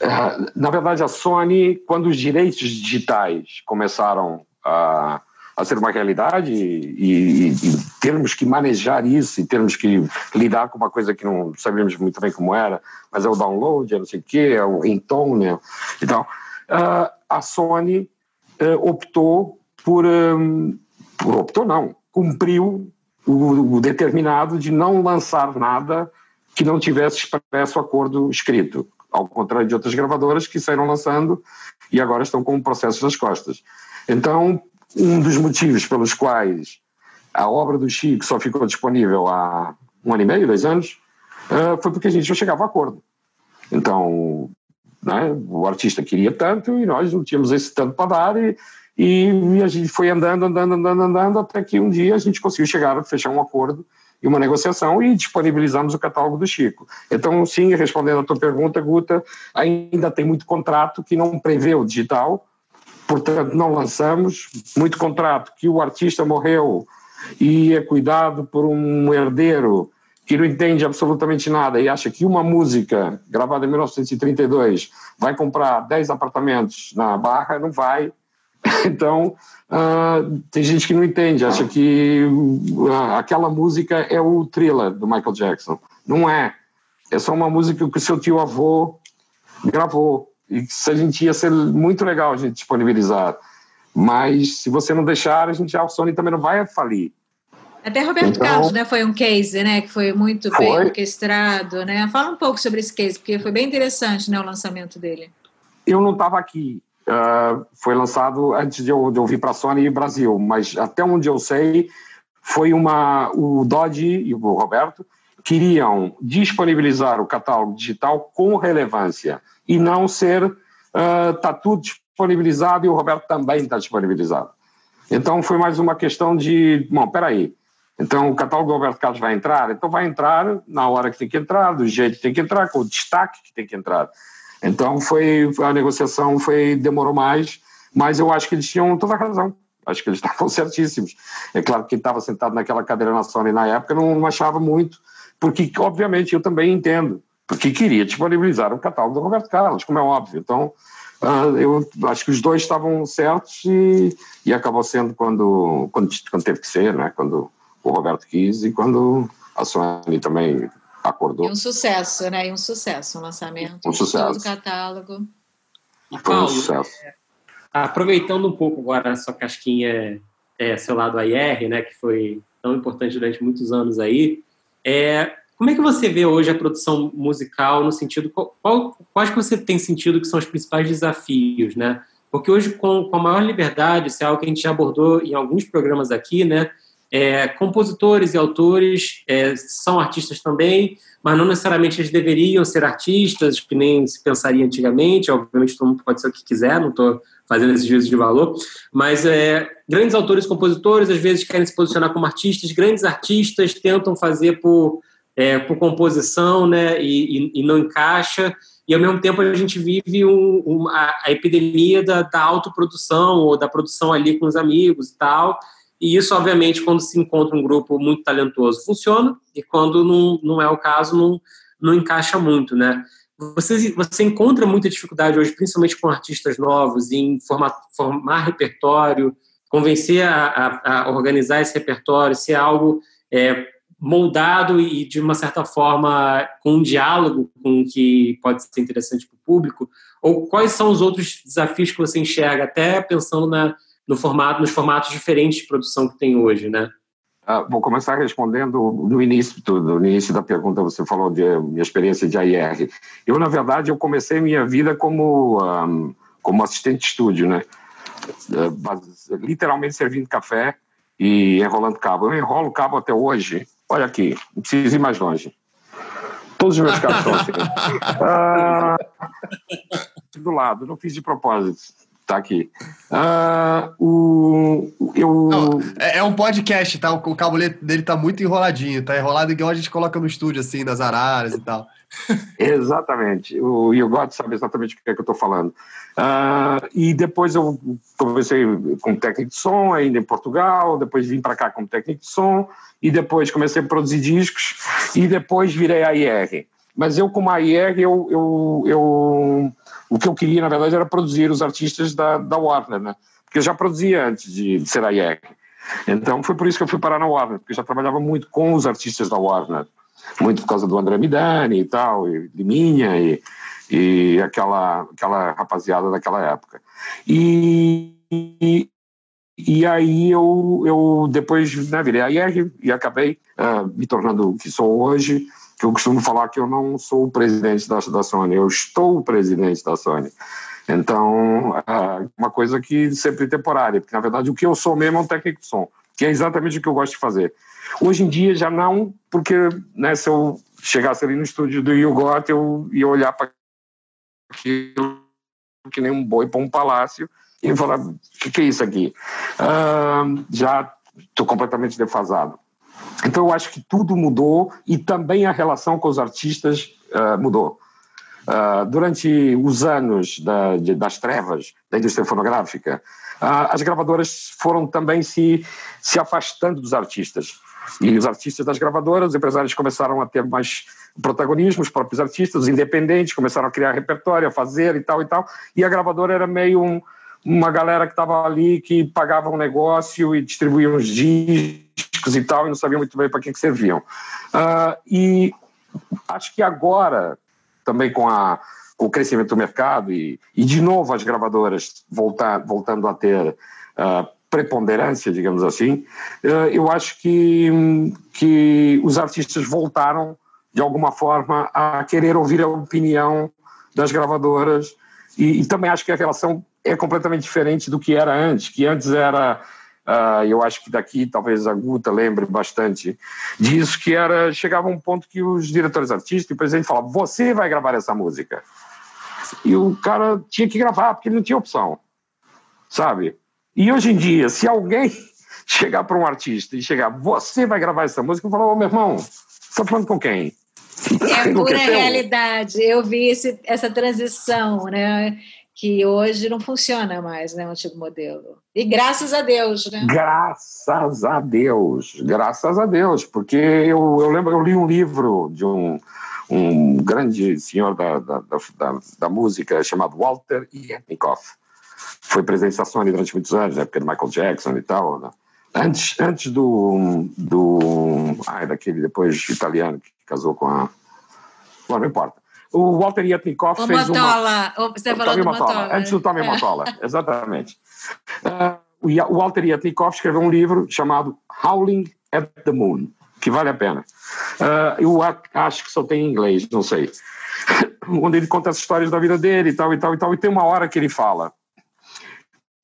ah, na verdade, a Sony, quando os direitos digitais começaram a a ser uma realidade e, e, e, termos que manejar isso e termos que lidar com uma coisa que não sabíamos muito bem como era, mas é o download, é não sei o quê, é o ringtone então uh, a Sony uh, optou por, um, por, optou não, cumpriu o, o determinado de não lançar nada que não tivesse expresso acordo escrito, ao contrário de outras gravadoras que saíram lançando e agora estão com um processo nas costas. Então, um dos motivos pelos quais a obra do Chico só ficou disponível há um ano e meio, dois anos, uh, foi porque a gente não chegava a acordo. Então, né, o artista queria tanto e nós não tínhamos esse tanto para dar e, E, a gente foi andando, andando, andando, andando, até que um dia a gente conseguiu chegar a fechar um acordo e uma negociação e disponibilizamos o catálogo do Chico. Então, sim, respondendo a tua pergunta, Guta, ainda tem muito contrato que não prevê o digital, portanto, não lançamos. Muito contrato que o artista morreu e é cuidado por um herdeiro que não entende absolutamente nada e acha que uma música gravada em 1932 vai comprar 10 apartamentos na Barra, não vai. Então, uh, tem gente que não entende, acha que uh, aquela música é o thriller do Michael Jackson. Não é. É só uma música que o seu tio avô gravou. E se a gente ia ser muito legal a gente disponibilizar. Mas se você não deixar, a gente, a Sony também não vai falir. Até Roberto então, Carlos, né, foi um case, né, que foi muito foi. bem orquestrado, né? Fala um pouco sobre esse case, porque foi bem interessante, né, o lançamento dele. Eu não estava aqui, uh, foi lançado antes de eu, de eu vir para a Sony Brasil, mas até onde eu sei, foi uma o Dodge e o Roberto queriam disponibilizar o catálogo digital com relevância e não ser está uh, tudo disponibilizado e o Roberto também está disponibilizado. Então foi mais uma questão de, bom, peraí, então, o catálogo do Roberto Carlos vai entrar? Então, vai entrar na hora que tem que entrar, do jeito que tem que entrar, com o destaque que tem que entrar. Então, foi a negociação foi demorou mais, mas eu acho que eles tinham toda a razão. Acho que eles estavam certíssimos. É claro que quem estava sentado naquela cadeira na Sony na época não achava muito, porque, obviamente, eu também entendo, porque queria disponibilizar o catálogo do Roberto Carlos, como é óbvio. Então, Uh, eu acho que os dois estavam certos e, e acabou sendo quando, quando, quando teve que ser, né? quando o Roberto quis e quando a Sony também acordou. E um sucesso, né? E um sucesso, um lançamento um sucesso. todo o catálogo. Foi um sucesso. É, aproveitando um pouco agora a sua casquinha, é, seu lado AIR, né, que foi tão importante durante muitos anos aí, é, como é que você vê hoje a produção musical no sentido, qual, quais que você tem sentido que são os principais desafios, né? Porque hoje, com, com a maior liberdade, isso é algo que a gente já abordou em alguns programas aqui, né? É, compositores e autores é, são artistas também, mas não necessariamente eles deveriam ser artistas, que nem se pensaria antigamente. Obviamente, todo mundo pode ser o que quiser, não estou fazendo esse juízo de valor. Mas é, grandes autores e compositores às vezes querem se posicionar como artistas, grandes artistas tentam fazer por, é, por composição né, e, e, e, não encaixa. E ao mesmo tempo a gente vive um, um, a, a, epidemia da, da autoprodução ou da produção ali com os amigos e tal. E isso, obviamente, quando se encontra um grupo muito talentoso, funciona, e quando não, não é o caso, não, não encaixa muito, né? Você, você encontra muita dificuldade hoje, principalmente com artistas novos, em formar, formar repertório, convencer a, a, a, organizar esse repertório, ser algo é, moldado e, de uma certa forma, com um diálogo com o que pode ser interessante para o público? Ou quais são os outros desafios que você enxerga, até pensando na no formato, nos formatos diferentes de produção que tem hoje, né? Ah, vou começar respondendo no início tudo, no início da pergunta você falou de minha experiência de AIR. Eu na verdade eu comecei minha vida como um, como assistente de estúdio, né? Eh, literalmente servindo café e enrolando cabo. Eu enrolo cabo até hoje. Olha aqui, não preciso ir mais longe. Todos os meus cabos estão assim. Ah, do lado, não fiz de propósito tá aqui. Uh, o, eu... Não, é, é, um podcast, tá? O, o cabo dele tá muito enroladinho, tá enrolado igual a gente coloca no estúdio, assim, nas araras e tal. Exatamente. O Yugot sabe exatamente o que é que eu estou falando. Uh, e depois eu comecei como técnico de som ainda em Portugal, depois vim para cá como técnico de som, e depois comecei a produzir discos, e depois virei a IR. Mas eu, como AIR, eu, eu, eu, o que eu queria, na verdade, era produzir os artistas da, da Warner, né? Porque eu já produzia antes de, ser AIR. Então foi por isso que eu fui parar na Warner, porque eu já trabalhava muito com os artistas da Warner. Muito por causa do André Midani e tal, e minha, e, e aquela, aquela rapaziada daquela época. E, e, e aí eu, eu depois né, virei AIR e acabei uh, me tornando o que sou hoje, que eu costumo falar que eu não sou o presidente da, da Sony, eu estou o presidente da Sony. Então, é uma coisa que sempre temporária, porque na verdade o que eu sou mesmo é um técnico de som, que é exatamente o que eu gosto de fazer. Hoje em dia já não, porque né, se eu chegasse ali no estúdio do Yugot, eu ia olhar para aquilo que nem um boi para um palácio E falar, o que, que, é isso aqui? Uh, já estou completamente defasado. Então eu acho que tudo mudou e também a relação com os artistas uh, mudou. Uh, durante os anos da, de, das trevas da indústria fonográfica, uh, as gravadoras foram também se, se afastando dos artistas. E os artistas das gravadoras, os empresários começaram a ter mais protagonismo, os próprios artistas, os independentes começaram a criar repertório, a fazer e tal e tal. E a gravadora era meio um, uma galera que estava ali que pagava um negócio e distribuía uns discos e tal, e não sabia muito bem para que, que serviam. Uh, e acho que agora, também com, a, com o crescimento do mercado e, e de novo as gravadoras voltar, voltando a ter uh, preponderância, digamos assim, uh, eu acho que, que os artistas voltaram, de alguma forma, a querer ouvir a opinião das gravadoras e, e também acho que a relação é completamente diferente do que era antes, que antes era Uh, eu acho que daqui talvez a Guta lembre bastante disso, que era chegava um ponto que os diretores artísticos, o presidente falava, você vai gravar essa música. E o cara tinha que gravar, porque ele não tinha opção, sabe? E hoje em dia, se alguém chegar para um artista e chegar, você vai gravar essa música, eu falo, oh, meu irmão, você está falando com quem? É pura realidade. Eu vi esse, essa transição, né? que hoje não funciona mais, né, o antigo modelo. E graças a Deus, né? Graças a Deus, graças a Deus, porque eu, eu lembro, eu li um livro de um, um grande senhor da, da, da, da música chamado Walter Yetnikoff. Foi presidente da Sony durante muitos anos, na época do Michael Jackson e tal, né? Antes, antes do, do. Ai, daquele depois italiano que casou com a. Bom, não importa. O Walter Yatnikoff fez Motola. uma... Você falou do Motola. Motola. Antes do Tommy é. Motola, exatamente. Uh, o Walter Yatnikoff escreveu um livro chamado Howling at the Moon, que vale a pena. Uh, eu acho que só tem em inglês, não sei. Onde ele conta as histórias da vida dele e tal, e tal, e tal. E tem uma hora que ele fala...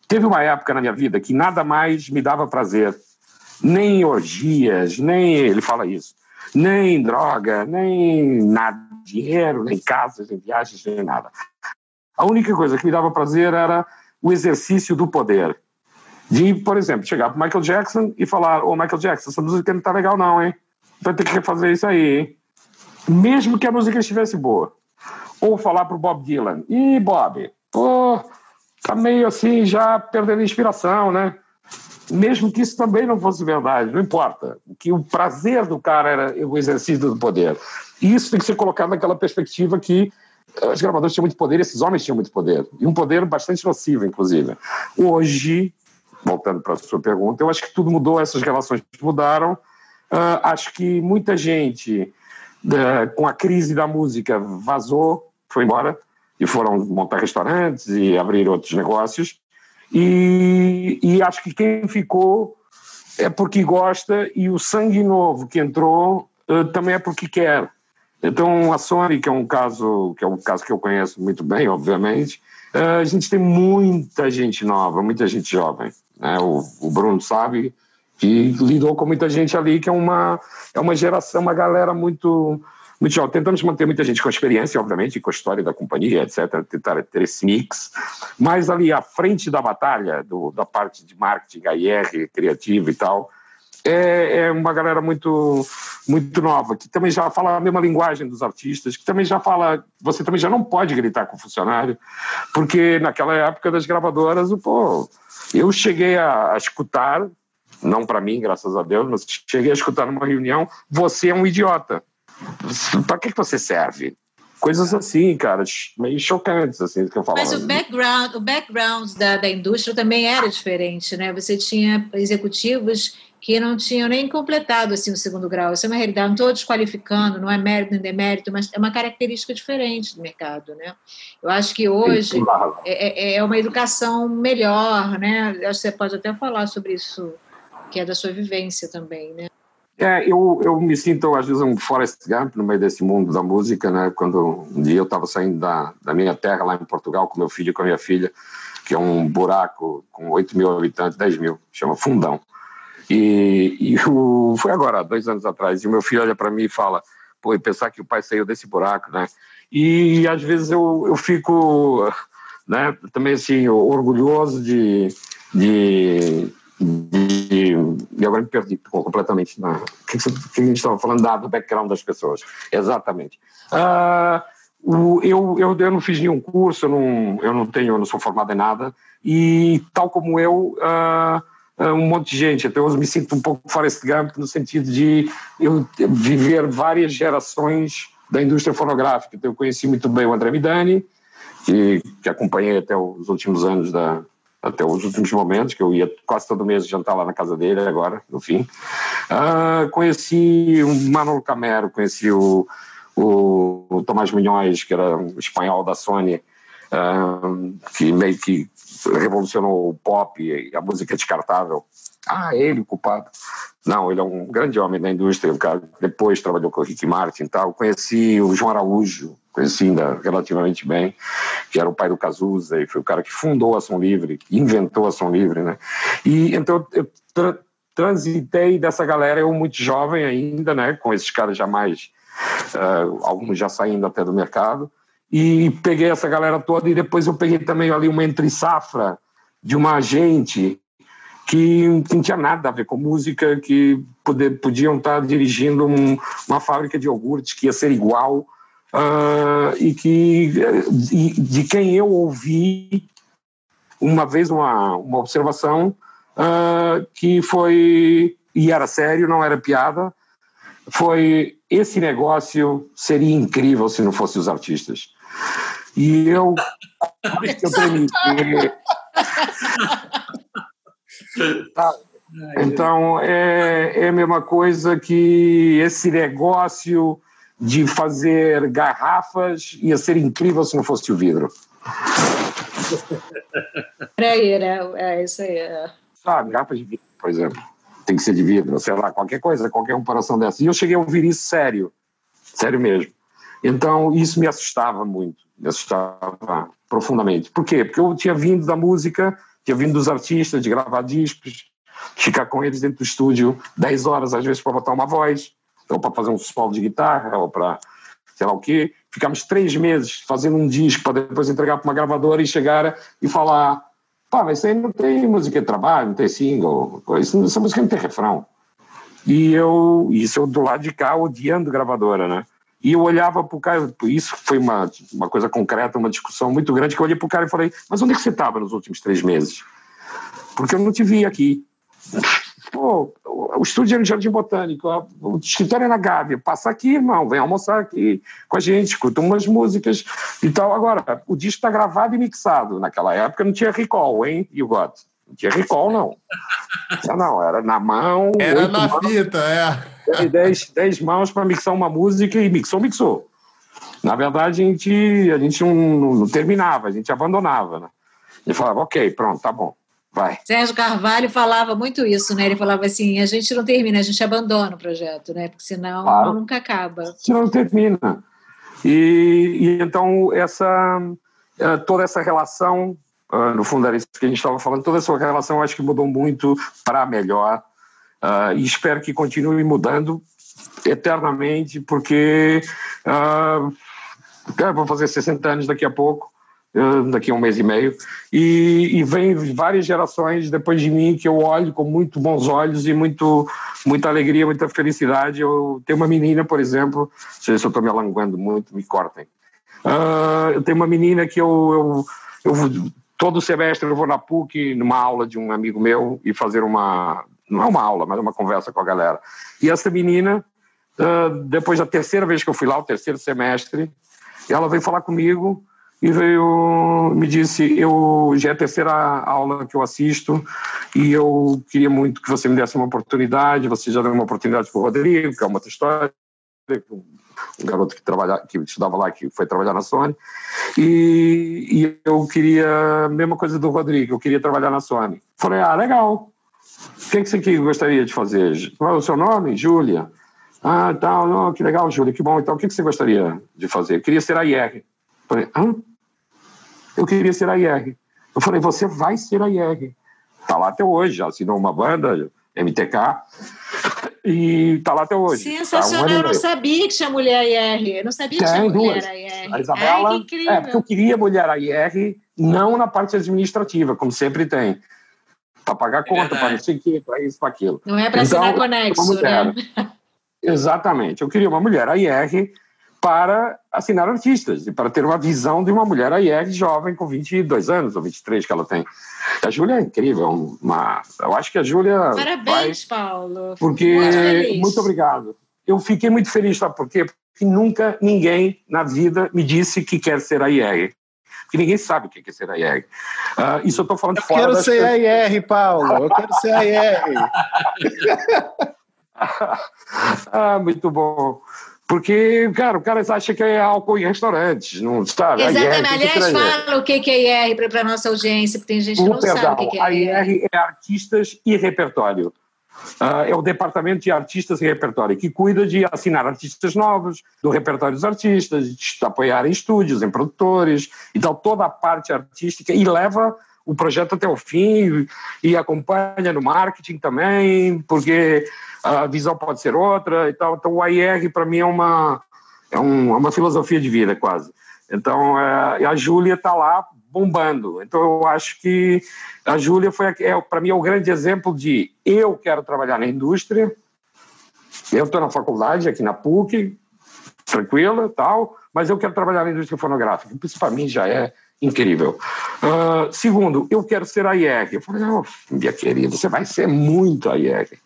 Teve uma época na minha vida que nada mais me dava prazer. Nem orgias, nem... Ele fala isso nem droga, nem nada, dinheiro, nem casas, nem viagens, nem nada. A única coisa que me dava prazer era o exercício do poder. De, por exemplo, chegar para Michael Jackson e falar: Ô oh, Michael Jackson, essa música não tá legal, não, hein? Vai ter que refazer isso aí, hein? Mesmo que a música estivesse boa. Ou falar para o Bob Dylan: Ih, Bob, tá meio assim já perdendo inspiração, né? mesmo que isso também não fosse verdade, não importa. Que o prazer do cara era o exercício do poder. E isso tem que ser colocado naquela perspectiva que as gravadoras tinham muito poder, esses homens tinham muito poder, e um poder bastante nocivo, inclusive. Hoje, voltando para a sua pergunta, eu acho que tudo mudou, essas relações mudaram. Uh, acho que muita gente, uh, com a crise da música, vazou, foi embora, e foram montar restaurantes e abrir outros negócios. E, e acho que quem ficou é porque gosta e o sangue novo que entrou uh, também é porque quer. Então a Sony, que é um caso que é um caso que eu conheço muito bem, obviamente, uh, a gente tem muita gente nova, muita gente jovem. Né? O, o, Bruno sabe que lidou com muita gente ali, que é uma é uma geração, uma galera muito muito jovem. Tentamos manter muita gente com experiência, obviamente, com a história da companhia, etc., tentar ter esse mix. Mas ali à frente da batalha, do, da parte de marketing, IR, criativo e tal, é, é, uma galera muito muito nova, que também já fala a mesma linguagem dos artistas, que também já fala, você também já não pode gritar com o funcionário, porque naquela época das gravadoras, pô, eu cheguei a, a escutar, não para mim, graças a Deus, mas cheguei a escutar numa reunião, você é um idiota para que, que você serve? Coisas assim, cara, meio chocantes, assim, que eu falo. Mas o background, o background da, da indústria também era diferente, né? Você tinha executivos que não tinham nem completado assim o segundo grau. Isso é uma realidade, não estou desqualificando, não é mérito nem demérito, mas é uma característica diferente do mercado, né? Eu acho que hoje é, é, é uma educação melhor, né? Acho que você pode até falar sobre isso, que é da sua vivência também, né? É, eu, eu me sinto, às vezes, um Forrest Gump no meio desse mundo da música, né? Quando um dia eu estava saindo da, da minha terra, lá em Portugal, com meu filho e com a minha filha, que é um buraco com 8 mil habitantes, 10 mil, chama Fundão. E, e o, foi agora, dois anos atrás, e o meu filho olha para mim e fala, pô, e pensar que o pai saiu desse buraco, né? E às vezes eu, eu fico né? Também assim orgulhoso de, de, de e agora me perdi completamente na que, que a gente estava falando da, do background das pessoas. Exatamente. O, eu, eu, eu não fiz nenhum curso, eu não, eu não tenho, eu não sou formado em nada e tal como eu uh, um monte de gente. Até hoje me sinto um pouco Forrest Gump no sentido de eu viver várias gerações da indústria fonográfica. Então, eu conheci muito bem o André Midani, que, que acompanhei até os últimos anos da até os últimos momentos, que eu ia quase todo mês jantar lá na casa dele agora, no fim. Uh, conheci o Manolo Camero, conheci o, o, o Tomás Munhoz, que era um espanhol da Sony, uh, que meio que revolucionou o pop e a música descartável. Ah, ele o culpado. Não, ele é um grande homem da indústria, o cara depois trabalhou com o Rick Martin e tal. Conheci o João Araújo, conheci ainda relativamente bem, que era o pai do Cazuza e foi o cara que fundou a Som Livre, inventou a Som Livre, né? E então eu tra transitei dessa galera, eu muito jovem ainda, né, com esses caras já mais, uh, alguns já saindo até do mercado, e peguei essa galera toda e depois eu peguei também ali uma entre safra de uma gente que, não tinha nada a ver com música, que poder, podiam estar dirigindo um, uma fábrica de iogurte que ia ser igual, uh, e que de, de, quem eu ouvi uma vez uma, uma observação uh, que foi, e era sério, não era piada, foi esse negócio seria incrível se não fosse os artistas. E eu, eu tremi. Então, é, é a mesma coisa que esse negócio de fazer garrafas ia ser incrível se não fosse o vidro. Peraí, né? É isso aí. É. Sabe, garrafas de vidro, por exemplo. Tem que ser de vidro, sei lá, qualquer coisa, qualquer comparação dessa. E eu cheguei a ouvir isso sério, sério mesmo. Então, isso me assustava muito, me assustava profundamente. Por quê? Porque eu tinha vindo da música tinha vindo dos artistas, de gravar discos, ficar com eles dentro do estúdio 10 horas, às vezes, para botar uma voz, ou para fazer um solo de guitarra, ou para sei lá o quê. Ficámos três meses fazendo um disco para depois entregar para uma gravadora e chegar e falar: pá, mas isso aí não tem música de trabalho, não tem single, isso, essa música não tem refrão. E eu, isso eu do lado de cá, odiando gravadora, né? E eu olhava para o cara, isso foi uma, uma coisa concreta, uma discussão muito grande, que eu olhei para o cara e falei, mas onde é que você estava nos últimos três meses? Porque eu não te vi aqui. Pô, o estúdio é no Jardim Botânico, o escritório é na Gávea, passa aqui, irmão, vem almoçar aqui com a gente, escuta umas músicas e tal. Agora, o disco está gravado e mixado. Naquela época não tinha recall, hein, you got? Não tinha recall, não. Não, era na mão. Era na fita, é dez, dez mãos para mixar uma música e mixou, mixou. Na verdade, a gente, a gente não, não terminava, a gente abandonava. Né? E falava, ok, pronto, tá bom, vai. Sérgio Carvalho falava muito isso, né? Ele falava assim, a gente não termina, a gente abandona o projeto, né? Porque senão claro. nunca acaba. Senão não termina. E, e então, essa, eh, toda essa relação, ah, no fundo era isso que a gente estava falando, toda essa relação acho que mudou muito para melhor Uh, e espero que continue mudando eternamente, porque uh, vou fazer 60 anos daqui a pouco, uh, daqui a um mês e meio, e, e vem várias gerações depois de mim que eu olho com muito bons olhos e muito, muita alegria, muita felicidade. Eu tenho uma menina, por exemplo, se eu estou me alonguando muito, me cortem. eu tenho uma menina que eu, eu, eu todo semestre eu vou na PUC, numa aula de um amigo meu, e fazer uma não é uma aula, mas é uma conversa com a galera. E essa menina, depois da terceira vez que eu fui lá, o terceiro semestre, ela veio falar comigo e veio me disse eu já é a terceira aula que eu assisto e eu queria muito que você me desse uma oportunidade você já deu uma oportunidade para o Rodrigo que é uma outra história um garoto que trabalha que estudava lá que foi trabalhar na Sony e, e eu queria mesma coisa do Rodrigo eu queria trabalhar na Sony falei ah legal o que, que você gostaria de fazer? Qual é o seu nome? Júlia. Ah, tal, não, que legal, Júlia, que bom. Então, o que, que você gostaria de fazer? Eu queria ser a IR. Falei, hã? Eu queria ser a IR. Eu falei, você vai ser a IR. Está lá até hoje, já assinou uma banda, MTK, e está lá até hoje. Sensacional, tá um eu não sabia que tinha mulher IR, eu não sabia que Tem tinha duas. mulher IR. A Isabela, Ai, é, porque eu queria mulher IR não na parte administrativa, como sempre tem. Para pagar É conta, para não sei o quê, para isso, para aquilo. Não é para Então, assinar conexo, né? Exatamente. Eu queria uma mulher AIR para assinar artistas e para ter uma visão de uma mulher AIR jovem com 22 anos ou 23 que ela tem. A Júlia é incrível. Uma, eu acho que a Júlia vai Parabéns, Paulo. porque Muito muito obrigado. Eu fiquei muito feliz, sabe por quê? Porque nunca ninguém na vida me disse que quer ser AIR. Porque ninguém sabe o que é ser AIR. Ah, isso eu estou falando Eu fora quero das ser AIR, Paulo. Eu quero ser AIR. ah, muito bom. Porque, cara, o cara acha que é álcool em restaurantes, não sabe? Exatamente. que que Aliás, fala o que que é IR para a nossa audiência, porque tem gente que não sabe o que que a é IR. IR é Artistas e Repertório. Ah, é o Departamento de Artistas e Repertório, que cuida de assinar artistas novos, do repertório dos artistas, de apoiar em estúdios, em produtores, então toda a parte artística e leva o projeto até o fim e acompanha no marketing também, porque a visão pode ser outra e tal. Então o AIR para mim é uma é um- é uma filosofia de vida quase. Então é, a Júlia está lá bombando. Então eu acho que a Júlia foi é, para mim é o grande exemplo de eu quero trabalhar na indústria. Eu estou na faculdade aqui na PUC, tranquila, tal, mas eu quero trabalhar na indústria fonográfica. Isso para mim já é incrível. Ah, segundo, eu quero ser a IR. Eu falei, oh, minha querida, você vai ser muito a IR.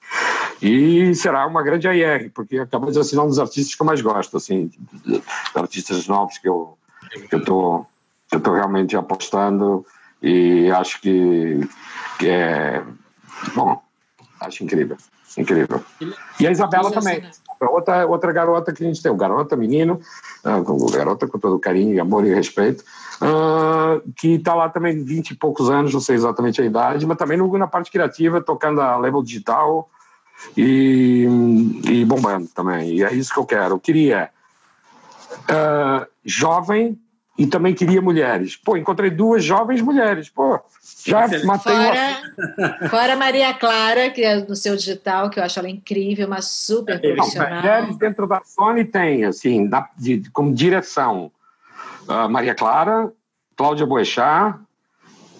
E será uma grande AIR, porque acaba de assinar um dos artistas que eu mais gosto, assim, artistas novos que eu que eu tô eu tô realmente apostando e acho que, que é bom, acho incrível, incrível. E a Isabela também, outra outra garota que a gente tem, um garota, menino, ah, garota com todo carinho, amor e respeito, ah, que está lá também 20 e poucos anos, não sei exatamente a idade, mas também na parte criativa, tocando a label digital e, e bombando também. E é isso que eu quero. Eu queria ah, jovem e também queria mulheres. Pô, encontrei duas jovens mulheres. Pô, já matei uma. Fora, fora a Maria Clara, que é no seu digital, que eu acho ela incrível, uma super Não, profissional. mulheres dentro da Sony tem, assim, na- de- como direção, ah, Maria Clara, Cláudia Boechat,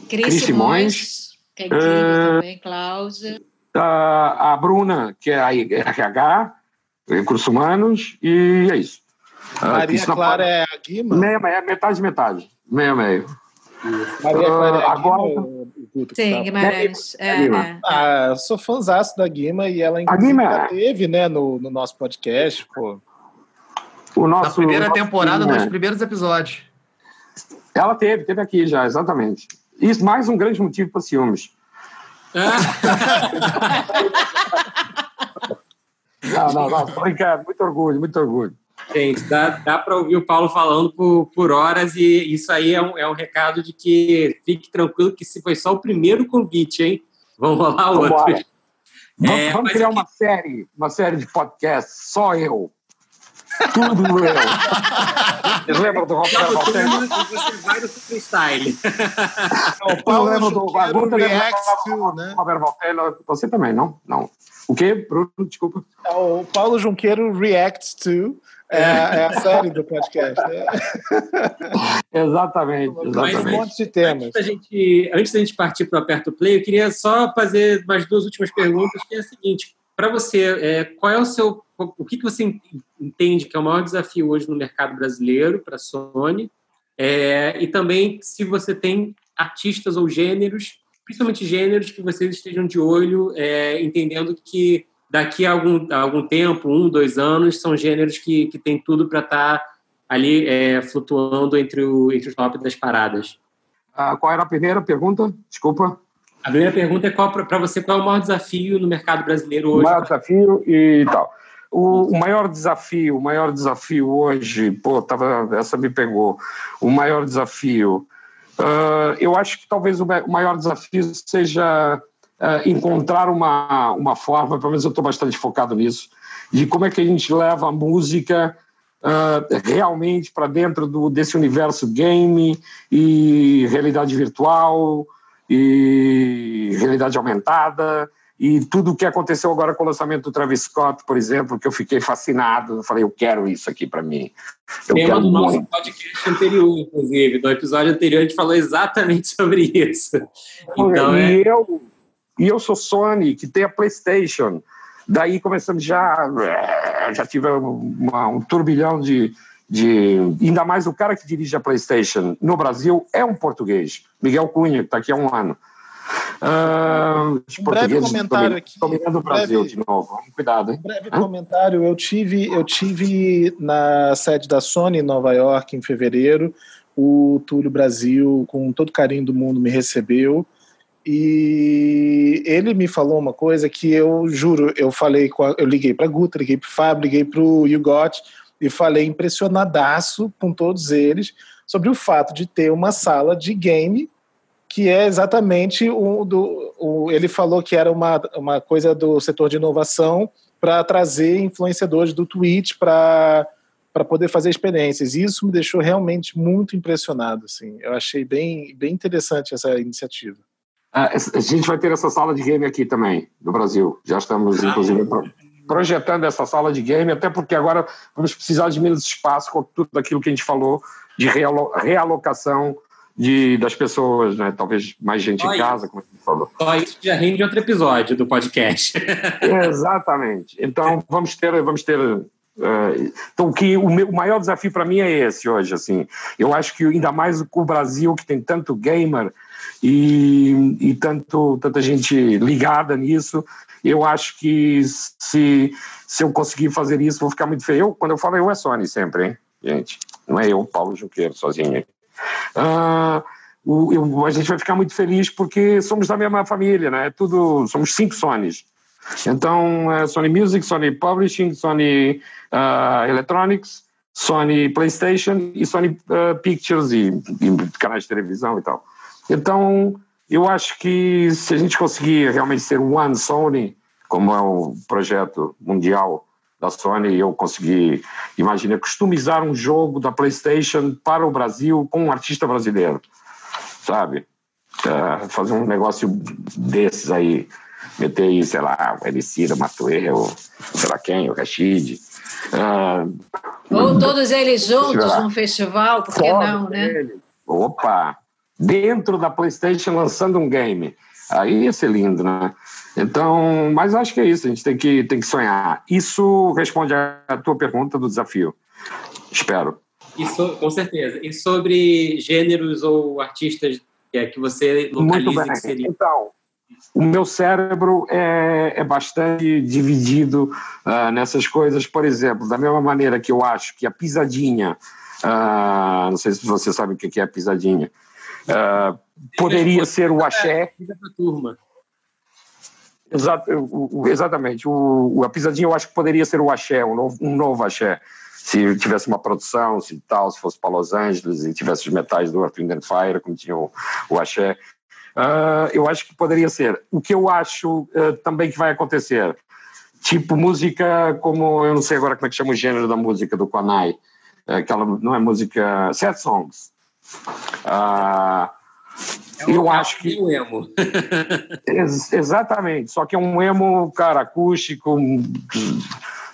Cris Cris Simões, que é incrível eh, também, Cláudia. ah, a Bruna, que é a RH, Recursos Humanos, e é isso. Ah, Maria na Clara é a Guima? Meia, meia, metade, metade. Meio, meio. Maria Clara é a Ah, agora- Guima? Sim, fala? Guimarães. É, Guima. é. Ah, eu sou fãzaço da Guima e ela Guima- já teve, né, no, no nosso podcast, pô. O Na nosso, primeira nosso- temporada, né? nos primeiros episódios. Ela teve, teve aqui já, exatamente. Isso mais um grande motivo para ciúmes. Não, não, não, tô brincando. Muito orgulho, muito orgulho. Gente, dá, dá para ouvir o Paulo falando por, por horas e isso aí é um, é um recado de que fique tranquilo que se foi só o primeiro convite, hein? Vamos rolar outros. Vamos, É, vamos criar aqui- uma série, uma série de podcasts, só eu. Tudo eu. Vocês lembram do Roberto Valtena? Você vai no freestyle. O Paulo lembro do lembra- to, né? Roberto Valtena, você também, não? Não. O quê, Bruno? Desculpa. O Paulo Junqueiro reacts to é, é a série do podcast. né? Exatamente, Um exatamente. monte de temas. Antes da gente, antes da gente partir para o Aperto Play, eu queria só fazer mais duas últimas perguntas, que é a seguinte. Para você, é, qual é o seu... O que, que você entende que é o maior desafio hoje no mercado brasileiro para a Sony? É, e também se você tem artistas ou gêneros, principalmente gêneros que vocês estejam de olho, é, entendendo que daqui a algum, a algum tempo, um, dois anos, são gêneros que, que tem tudo para estar ali é, flutuando entre o, entre o top das paradas. Ah, qual era a primeira pergunta? Desculpa. A primeira pergunta é para você qual é o maior desafio no mercado brasileiro O hoje? maior desafio e tal. O, o maior desafio, o maior desafio hoje, pô, tava, essa me pegou. O maior desafio, ah, eu acho que talvez o o maior desafio seja ah, encontrar uma, uma forma, pelo menos eu estou bastante focado nisso, de como é que a gente leva a música ah, realmente para dentro do, desse universo game e realidade virtual e realidade aumentada e tudo o que aconteceu agora com o lançamento do Travis Scott, por exemplo, que eu fiquei fascinado, eu falei, eu quero isso aqui para mim. Eu Tema do nosso podcast anterior, inclusive, no episódio anterior a gente falou exatamente sobre isso. Então, e, é... eu, e eu sou Sony, que tem a PlayStation, daí começando já, já tive uma, um turbilhão de, de. Ainda mais o cara que dirige a PlayStation no Brasil é um português, Miguel Cunha, que está aqui há um ano. Uh, um breve comentário aqui. Dominando o Brasil breve, de novo. Cuidado, hein? Um breve Hã? comentário. Eu tive, eu tive na sede da Sony em Nova York em fevereiro. O Túlio Brasil, com todo carinho do mundo, me recebeu. E ele me falou uma coisa que eu juro, eu falei, a, eu liguei para Guta, liguei para Fábio, liguei para o Yugot e falei impressionadaço com todos eles sobre o fato de ter uma sala de game que é exatamente o do. O, ele falou que era uma, uma coisa do setor de inovação para trazer influenciadores do Twitch para para poder fazer experiências. E isso me deixou realmente muito impressionado. Assim. Eu achei bem, bem interessante essa iniciativa. A gente vai ter essa sala de game aqui também, no Brasil. Já estamos, inclusive, projetando essa sala de game, até porque agora vamos precisar de menos espaço com tudo aquilo que a gente falou de realocação de, das pessoas, né? Talvez mais gente Só em casa, isso. como você falou. Só isso já rende outro episódio do podcast. Exatamente. Então vamos ter, vamos ter. Uh, então o que o, meu, o maior desafio para mim é esse hoje, assim. Eu acho que ainda mais com o Brasil que tem tanto gamer e, e tanto tanta gente ligada nisso, eu acho que se se eu conseguir fazer isso, vou ficar muito feio. Eu, quando eu falo eu é Sony sempre, hein, gente. Não é eu, Paulo Junqueiro, sozinho. Uh, o, eu, a gente vai ficar muito feliz porque somos da mesma família, né? Tudo, somos cinco Sonys. Então, é Sony Music, Sony Publishing, Sony uh, Electronics, Sony PlayStation e Sony uh, Pictures e, e, canais de televisão e tal. Então, eu acho que se a gente conseguir realmente ser One Sony, como é o projeto mundial da Sony, eu consegui, imagina, customizar um jogo da PlayStation para o Brasil com um artista brasileiro, sabe? Uh, fazer um negócio desses aí, meter aí, sei lá, o Emicida, Matuê, o sei lá quem, o Rashid. Uh, Ou todos eles juntos num festival, por que não, né? Opa! Dentro da PlayStation lançando um game. Aí ia ser lindo, né? Então, mas acho que é isso, a gente tem que, tem que sonhar. Isso responde à tua pergunta do desafio. Espero. Isso, com certeza. E sobre gêneros ou artistas é, que você localiza que seria? Então, o meu cérebro é, é bastante dividido uh, nessas coisas. Por exemplo, da mesma maneira que eu acho que a pisadinha, uh, não sei se você sabe o que é a pisadinha, uh, poderia ser o axé. turma. Exato, exatamente. O, a pisadinha eu acho que poderia ser o axé, um novo, um novo axé. Se tivesse uma produção, se tal, se fosse para Los Angeles e tivesse os metais do Earth, Wind and Fire, como tinha o, o axé. Uh, eu acho que poderia ser. O que eu acho uh, também que vai acontecer, tipo música como, eu não sei agora como é que chama o gênero da música do Kwanai, aquela, não é música, set songs. Uh, é eu acho que. Um emo. Ex exatamente, só que é um emo, cara, acústico,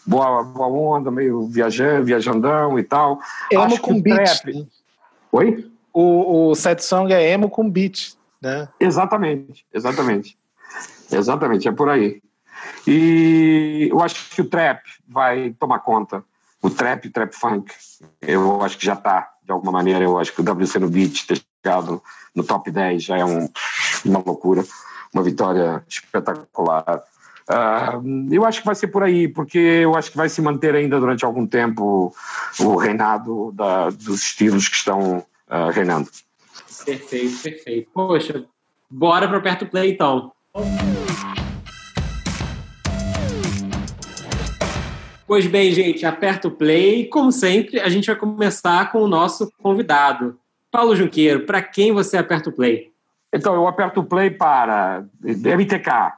boa, boa onda, meio viajando, viajandão e tal. Emo acho com beat. Trap... Né? Oi? O, o set song é emo com beat, né? Exatamente, exatamente. Exatamente, é por aí. E eu acho que o trap vai tomar conta. O trap, trap funk, eu acho que já está, de alguma maneira, eu acho que o WC no beat ter chegado no top 10 já é um, uma loucura, uma vitória espetacular. Uh, eu acho que vai ser por aí, porque eu acho que vai se manter ainda durante algum tempo o reinado da, dos estilos que estão uh, reinando. Perfeito, perfeito. Poxa, bora para perto play então. Pois bem, gente, aperta o play. Como sempre, a gente vai começar com o nosso convidado. Paulo Junqueiro, para quem você aperta o play? Então, eu aperto o play para MTK,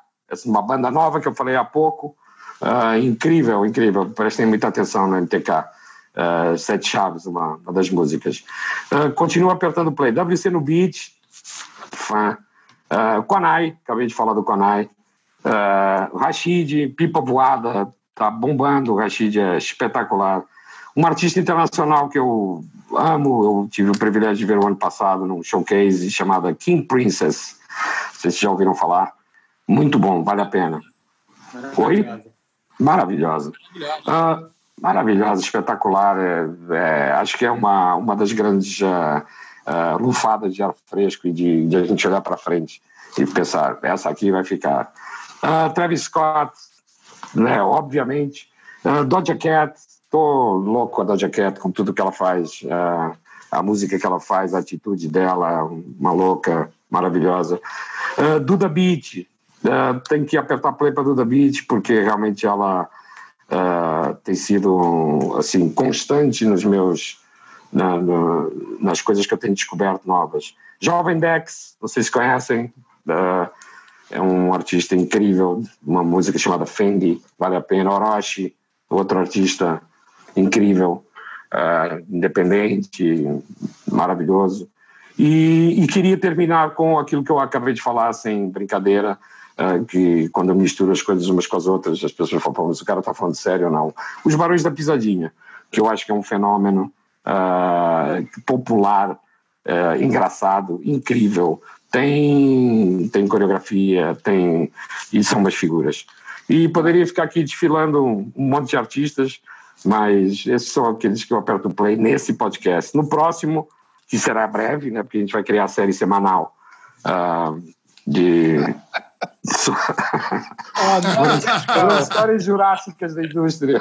uma banda nova que eu falei há pouco. Uh, incrível, incrível. Prestem muita atenção no MTK. Uh, ah, Sete Chaves, uma, uma das músicas. Uh, continuo apertando o play. WC no Beat, fã. Uh, acabei de falar do Konai. Uh, Rashid, Pipa Voada, tá bombando, o Rashid é espetacular. Um artista internacional que eu amo, eu tive o privilégio de ver o ano passado num showcase chamado King Princess. Vocês já ouviram falar? Muito bom, vale a pena. Oi? Maravilhosa. Uh, maravilhosa, espetacular. É, é, acho que é uma, uma das grandes uh, uh, lufadas de ar fresco e de, de a gente olhar para frente e pensar: essa aqui vai ficar. Uh, Travis Scott, né, obviamente. Uh, Doja Cat, tô louco com a Doja Cat, com tudo que ela faz. Uh, a música que ela faz, a atitude dela, uma louca, maravilhosa. Uh, Duda Beat, uh, tem que apertar play para Duda Beat, porque realmente ela tem sido assim constante nos meus na, no, nas coisas que eu tenho descoberto novas. Jovem Dex, vocês conhecem? É um artista incrível, uma música chamada Fendi, vale a pena. Orochi, outro artista incrível, uh, independente, maravilhoso. E, e, queria terminar com aquilo que eu acabei de falar, sem brincadeira, uh, que quando eu misturo as coisas umas com as outras, as pessoas falam, mas o cara está falando sério ou não. Os Barões da Pisadinha, que eu acho que é um fenômeno uh, popular, engraçado, incrível, tem, tem coreografia, tem, e são umas figuras. E poderia ficar aqui desfilando um, monte de artistas, mas esses são aqueles que eu aperto o play nesse podcast. No próximo, que será breve, né, porque a gente vai criar a série semanal uh, de oh, histórias jurássicas da indústria.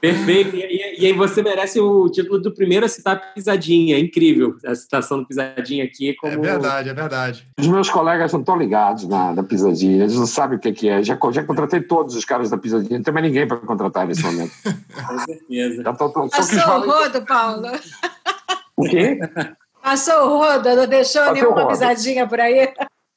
Perfeito. E, e, aí você merece o título do primeiro a citar Pisadinha. É incrível a citação do Pisadinha aqui. Como... É verdade, é verdade. Os meus colegas não estão ligados na, na Pisadinha. Eles não sabem o que, que é. Já, já contratei todos os caras da Pisadinha. Não tem mais ninguém para contratar nesse momento. Com certeza. Já tô, tô, Passou o rodo, Paulo. O quê? Passou o rodo, não deixou Passou nenhuma pisadinha por aí?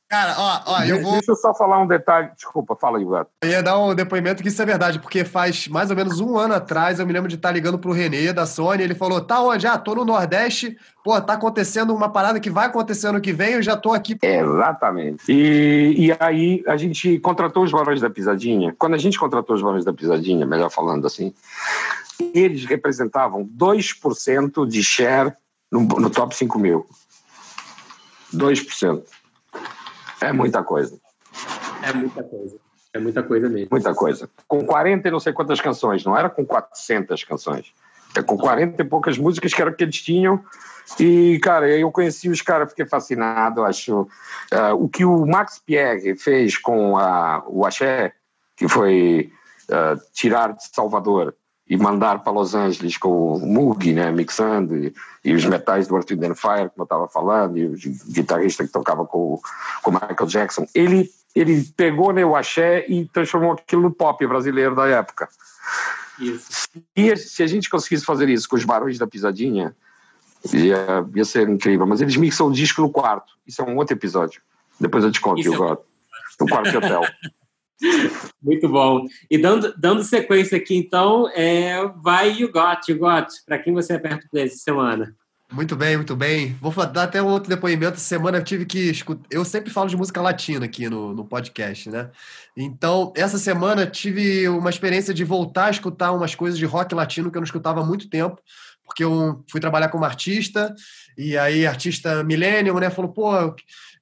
Cara, ó, ó, eu vou. Deixa eu só falar um detalhe. Desculpa, fala aí, Gato. Eu ia dar um depoimento que isso é verdade, porque faz mais ou menos um ano atrás eu me lembro de estar ligando pro Renê da Sony. Ele falou: tá onde? Ah, tô no Nordeste. Pô, tá acontecendo uma parada que vai acontecer ano que vem, eu já tô aqui. Exatamente. E, e aí a gente contratou os Barões da Pisadinha. Quando a gente contratou os Barões da Pisadinha, melhor falando assim, eles representavam 2% de share no, no top 5 mil. 2%. É muita coisa. É muita coisa. É muita coisa mesmo. Muita coisa. Com 40 e não sei quantas canções, não era com 400 canções. É com 40 e poucas músicas que era o que eles tinham. E, cara, eu conheci os caras, fiquei fascinado, acho. Uh, o que o Max Pierre fez com a, o Axé, que foi uh, tirar de Salvador e mandar para Los Angeles com o Moog, né, mixando, e, e, os metais do Earth, Wind Fire, como eu estava falando, e o guitarrista que tocava com, o Michael Jackson. Ele, ele pegou né, o axé e transformou aquilo no pop brasileiro da época. Isso. E se a gente conseguisse fazer isso com os Barões da Pisadinha, ia, ia ser incrível. Mas eles mixam o disco no quarto. Isso é um outro episódio. Depois eu te conto, isso eu é... No quarto de hotel. Muito bom. E dando, dando sequência aqui, então, é, vai You Got, You Got. Para quem você aperta o play essa semana? Muito bem, muito bem. Vou dar até um outro depoimento. Essa semana eu tive que escutar. Eu sempre falo de música latina aqui no, no podcast, né? Então, essa semana tive uma experiência de voltar a escutar umas coisas de rock latino que eu não escutava há muito tempo, porque eu fui trabalhar como artista, e aí, artista millennium, né? Falou, pô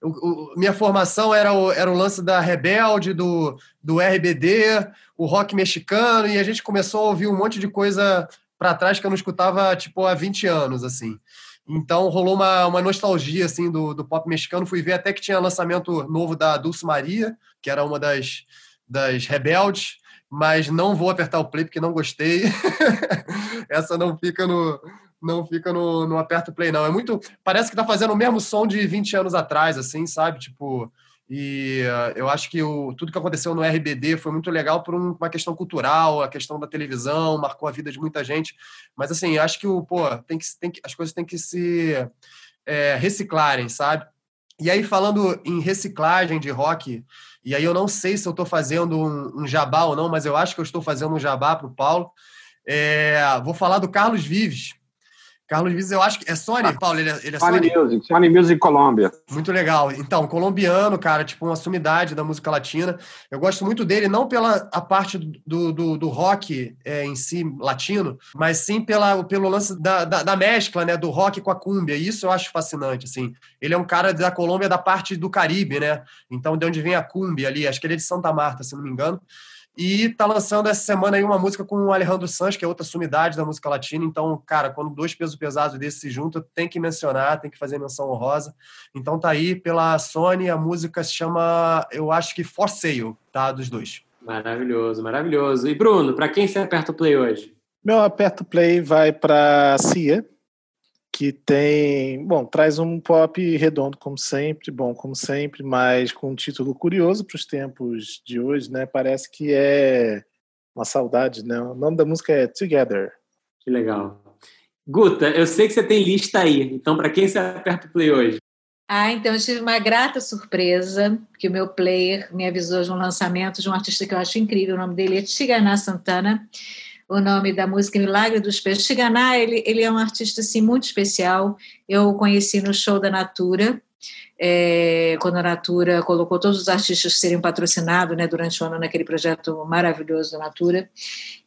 o, o, minha formação era o, era o lance da Rebelde, do, do RBD, o rock mexicano, e a gente começou a ouvir um monte de coisa para trás que eu não escutava, tipo, há 20 anos, assim. Então, rolou uma, uma nostalgia, assim, do, do pop mexicano. Fui ver até que tinha lançamento novo da Dulce Maria, que era uma das, das rebeldes, mas não vou apertar o play porque não gostei. Essa não fica no, não fica no, no aperto play, não. É muito. Parece que tá fazendo o mesmo som de 20 anos atrás, assim, sabe? Tipo. E uh, eu acho que o, tudo que aconteceu no RBD foi muito legal por um, uma questão cultural, a questão da televisão, marcou a vida de muita gente. Mas, assim, acho que o, pô, tem que, tem que, as coisas têm que se é, reciclarem, sabe? E aí, falando em reciclagem de rock, e aí eu não sei se eu estou fazendo um, um, jabá ou não, mas eu acho que eu estou fazendo um jabá para o Paulo. É, vou falar do Carlos Vives, Carlos Vives, eu acho que é Sony, Paulo, ele é, ele é Sony? Sony Music, Sony Music Colômbia. Muito legal. Então, colombiano, cara, tipo uma sumidade da música latina. Eu gosto muito dele, não pela a parte do, do, do rock é, em si, latino, mas sim pela, pelo lance da, da, da, mescla, né, do rock com a cúmbia. Isso eu acho fascinante, assim. Ele é um cara da Colômbia da parte do Caribe, né? Então, de onde vem a cúmbia ali, acho que ele é de Santa Marta, se não me engano. E tá lançando essa semana aí uma música com o Alejandro Sanz, que é outra sumidade da música latina. Então, cara, quando dois pesos pesados desses se juntam, tem que mencionar, tem que fazer menção honrosa. Então tá aí pela Sony, a música se chama, eu acho que For Sale, tá? Dos dois. Maravilhoso, maravilhoso. E Bruno, para quem você aperta o play hoje? Meu aperto play vai para Cia, que tem, bom, traz um pop redondo como sempre, bom como sempre, mas com um título curioso para os tempos de hoje, né? Parece que é uma saudade, né? O nome da música é Together. Que legal. Guta, eu sei que você tem lista aí, então para quem você aperta o play hoje? Ah, então eu tive uma grata surpresa, que o meu player me avisou de um lançamento de um artista que eu acho incrível, o nome dele é Tigana Santana, o nome da música Milagre dos Peixes. Chiganá, ele, ele é um artista assim, muito especial. Eu o conheci no show da Natura, é, quando a Natura colocou todos os artistas que seriam patrocinados né, durante o ano naquele projeto maravilhoso da Natura.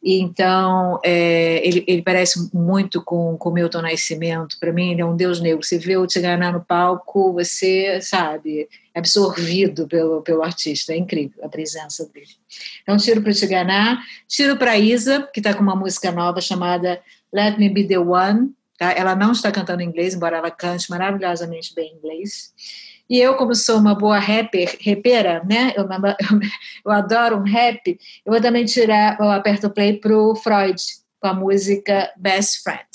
E então, é, ele, ele parece muito com o Milton Nascimento. Para mim, ele é um deus negro. Você vê o Tiganá no palco, você sabe, absorvido pelo, pelo artista. É incrível a presença dele. Então, tiro para o Tiganá, tiro para a Isa, que está com uma música nova chamada Let Me Be The One, Tá? Ela não está cantando em inglês, embora ela cante maravilhosamente bem inglês. E eu, como sou uma boa rapper, rapera, né? Eu, eu, eu adoro um rap, eu vou também tirar, eu aperto play para o Freud, com a música Best Friend.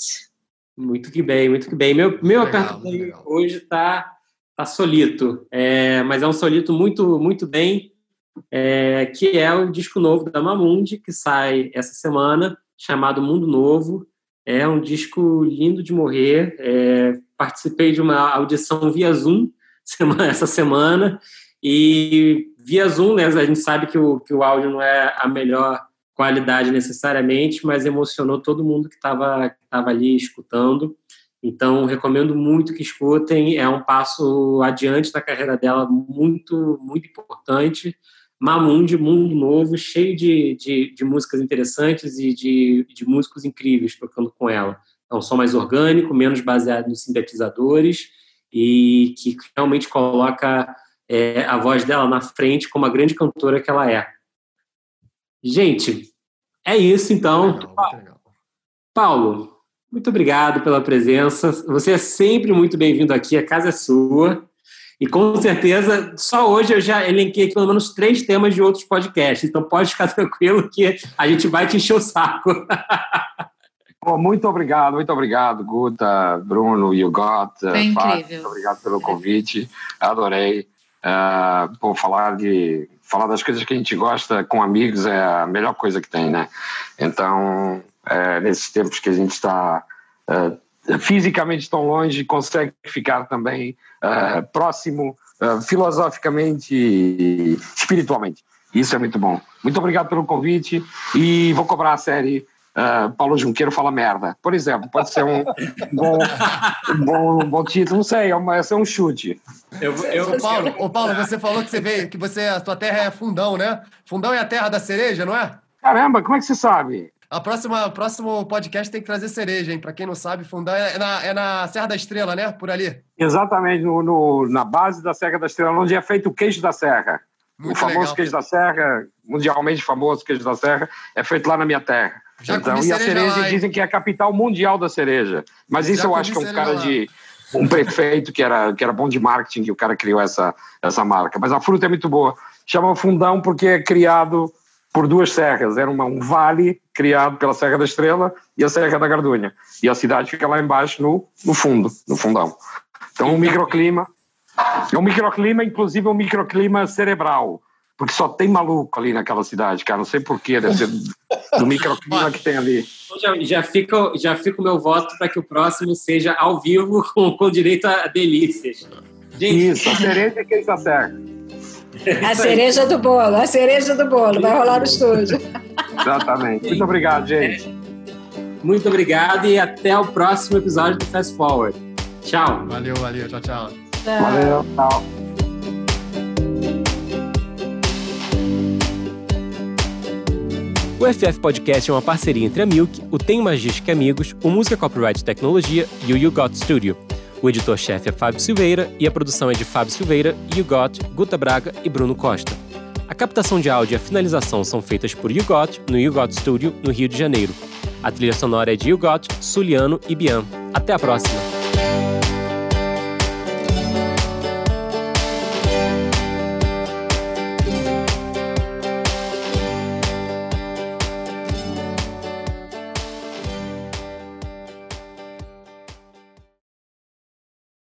Muito que bem, muito que bem. Meu, meu legal, aperto play legal. hoje está tá solito, é, mas é um solito muito, muito bem, é, que é o disco novo da Mamundi, que sai essa semana, chamado Mundo Novo. É um disco lindo de morrer. É, participei de uma audição via Zoom semana, essa semana e via Zoom, né, a gente sabe que o, que o áudio não é a melhor qualidade necessariamente, mas emocionou todo mundo que estava que tava ali escutando. Então, recomendo muito que escutem. É um passo adiante da carreira dela, muito, muito importante. Mamundi, mundo novo, cheio de, de, de músicas interessantes e de, de músicos incríveis tocando com ela. É um som mais orgânico, menos baseado nos sintetizadores e que realmente coloca é, a voz dela na frente como a grande cantora que ela é. Gente, é isso então. Legal, Paulo, muito obrigado pela presença. Você é sempre muito bem-vindo aqui, a casa é sua. E com certeza, só hoje eu já elenquei pelo menos três temas de outros podcasts. Então pode ficar tranquilo que a gente vai te encher o saco. Oh, muito obrigado, muito obrigado, Guta, Bruno, Yugot. Foi incrível. Muito obrigado pelo convite. Adorei. Uh, pô, falar de falar das coisas que a gente gosta com amigos é a melhor coisa que tem, né? Então, é, nesses tempos que a gente está uh, fisicamente tão longe, consegue ficar também uh, próximo filosoficamente e espiritualmente. Isso é muito bom. Muito obrigado pelo convite e vou cobrar a série uh, Paulo Junqueiro fala merda. Por exemplo, pode ser um bom, um bom, um bom título, não sei, é uma, é um chute. Eu, eu... Ô, Paulo, ô, Paulo, você falou que você veio, que você, a sua terra é Fundão, né? Fundão é a terra da cereja, não é? Caramba, como é que você sabe? A próxima, o próximo podcast tem que trazer cereja, hein? Para quem não sabe, Fundão é na, é na Serra da Estrela, né? Por ali. Exatamente, no, no, na base da Serra da Estrela, onde é feito o queijo da serra. Muito o famoso legal. queijo da serra, mundialmente famoso queijo da serra, é feito lá na minha terra. Já então, e a cereja lá, dizem que é a capital mundial da cereja. Mas isso eu acho que é um cara lá. de um prefeito que era, que era bom de marketing, que o cara criou essa, essa marca. Mas a fruta é muito boa. Chama Fundão porque é criado por duas serras. Era uma, um vale criado pela Serra da Estrela e a Serra da Gardunha. E a cidade fica lá embaixo no, no fundo, no fundão. Então, um microclima. É um microclima, inclusive um microclima cerebral. Porque só tem maluco ali naquela cidade, cara. Não sei porquê, deve ser do microclima que tem ali. Já, já, fica, já fica o meu voto para que o próximo seja ao vivo com, com direito a delícias. Gente, Isso, a cereja que está certo. A cereja do bolo, a cereja do bolo, vai rolar no estúdio. Exatamente. Muito obrigado, gente. Muito obrigado e até o próximo episódio do Fast Forward. Tchau. Valeu, valeu. Tchau, tchau. Valeu, tchau. O FF Podcast é uma parceria entre a Milk, o Tem Magística Amigos, o Música Copyright Tecnologia e o You Got Studio. O editor-chefe é Fábio Silveira e a produção é de Fábio Silveira, You Got, Guta Braga e Bruno Costa. A captação de áudio e a finalização são feitas por You Got no You Got Studio, no Rio de Janeiro. A trilha sonora é de You Got, Suliano e Bian. Até a próxima!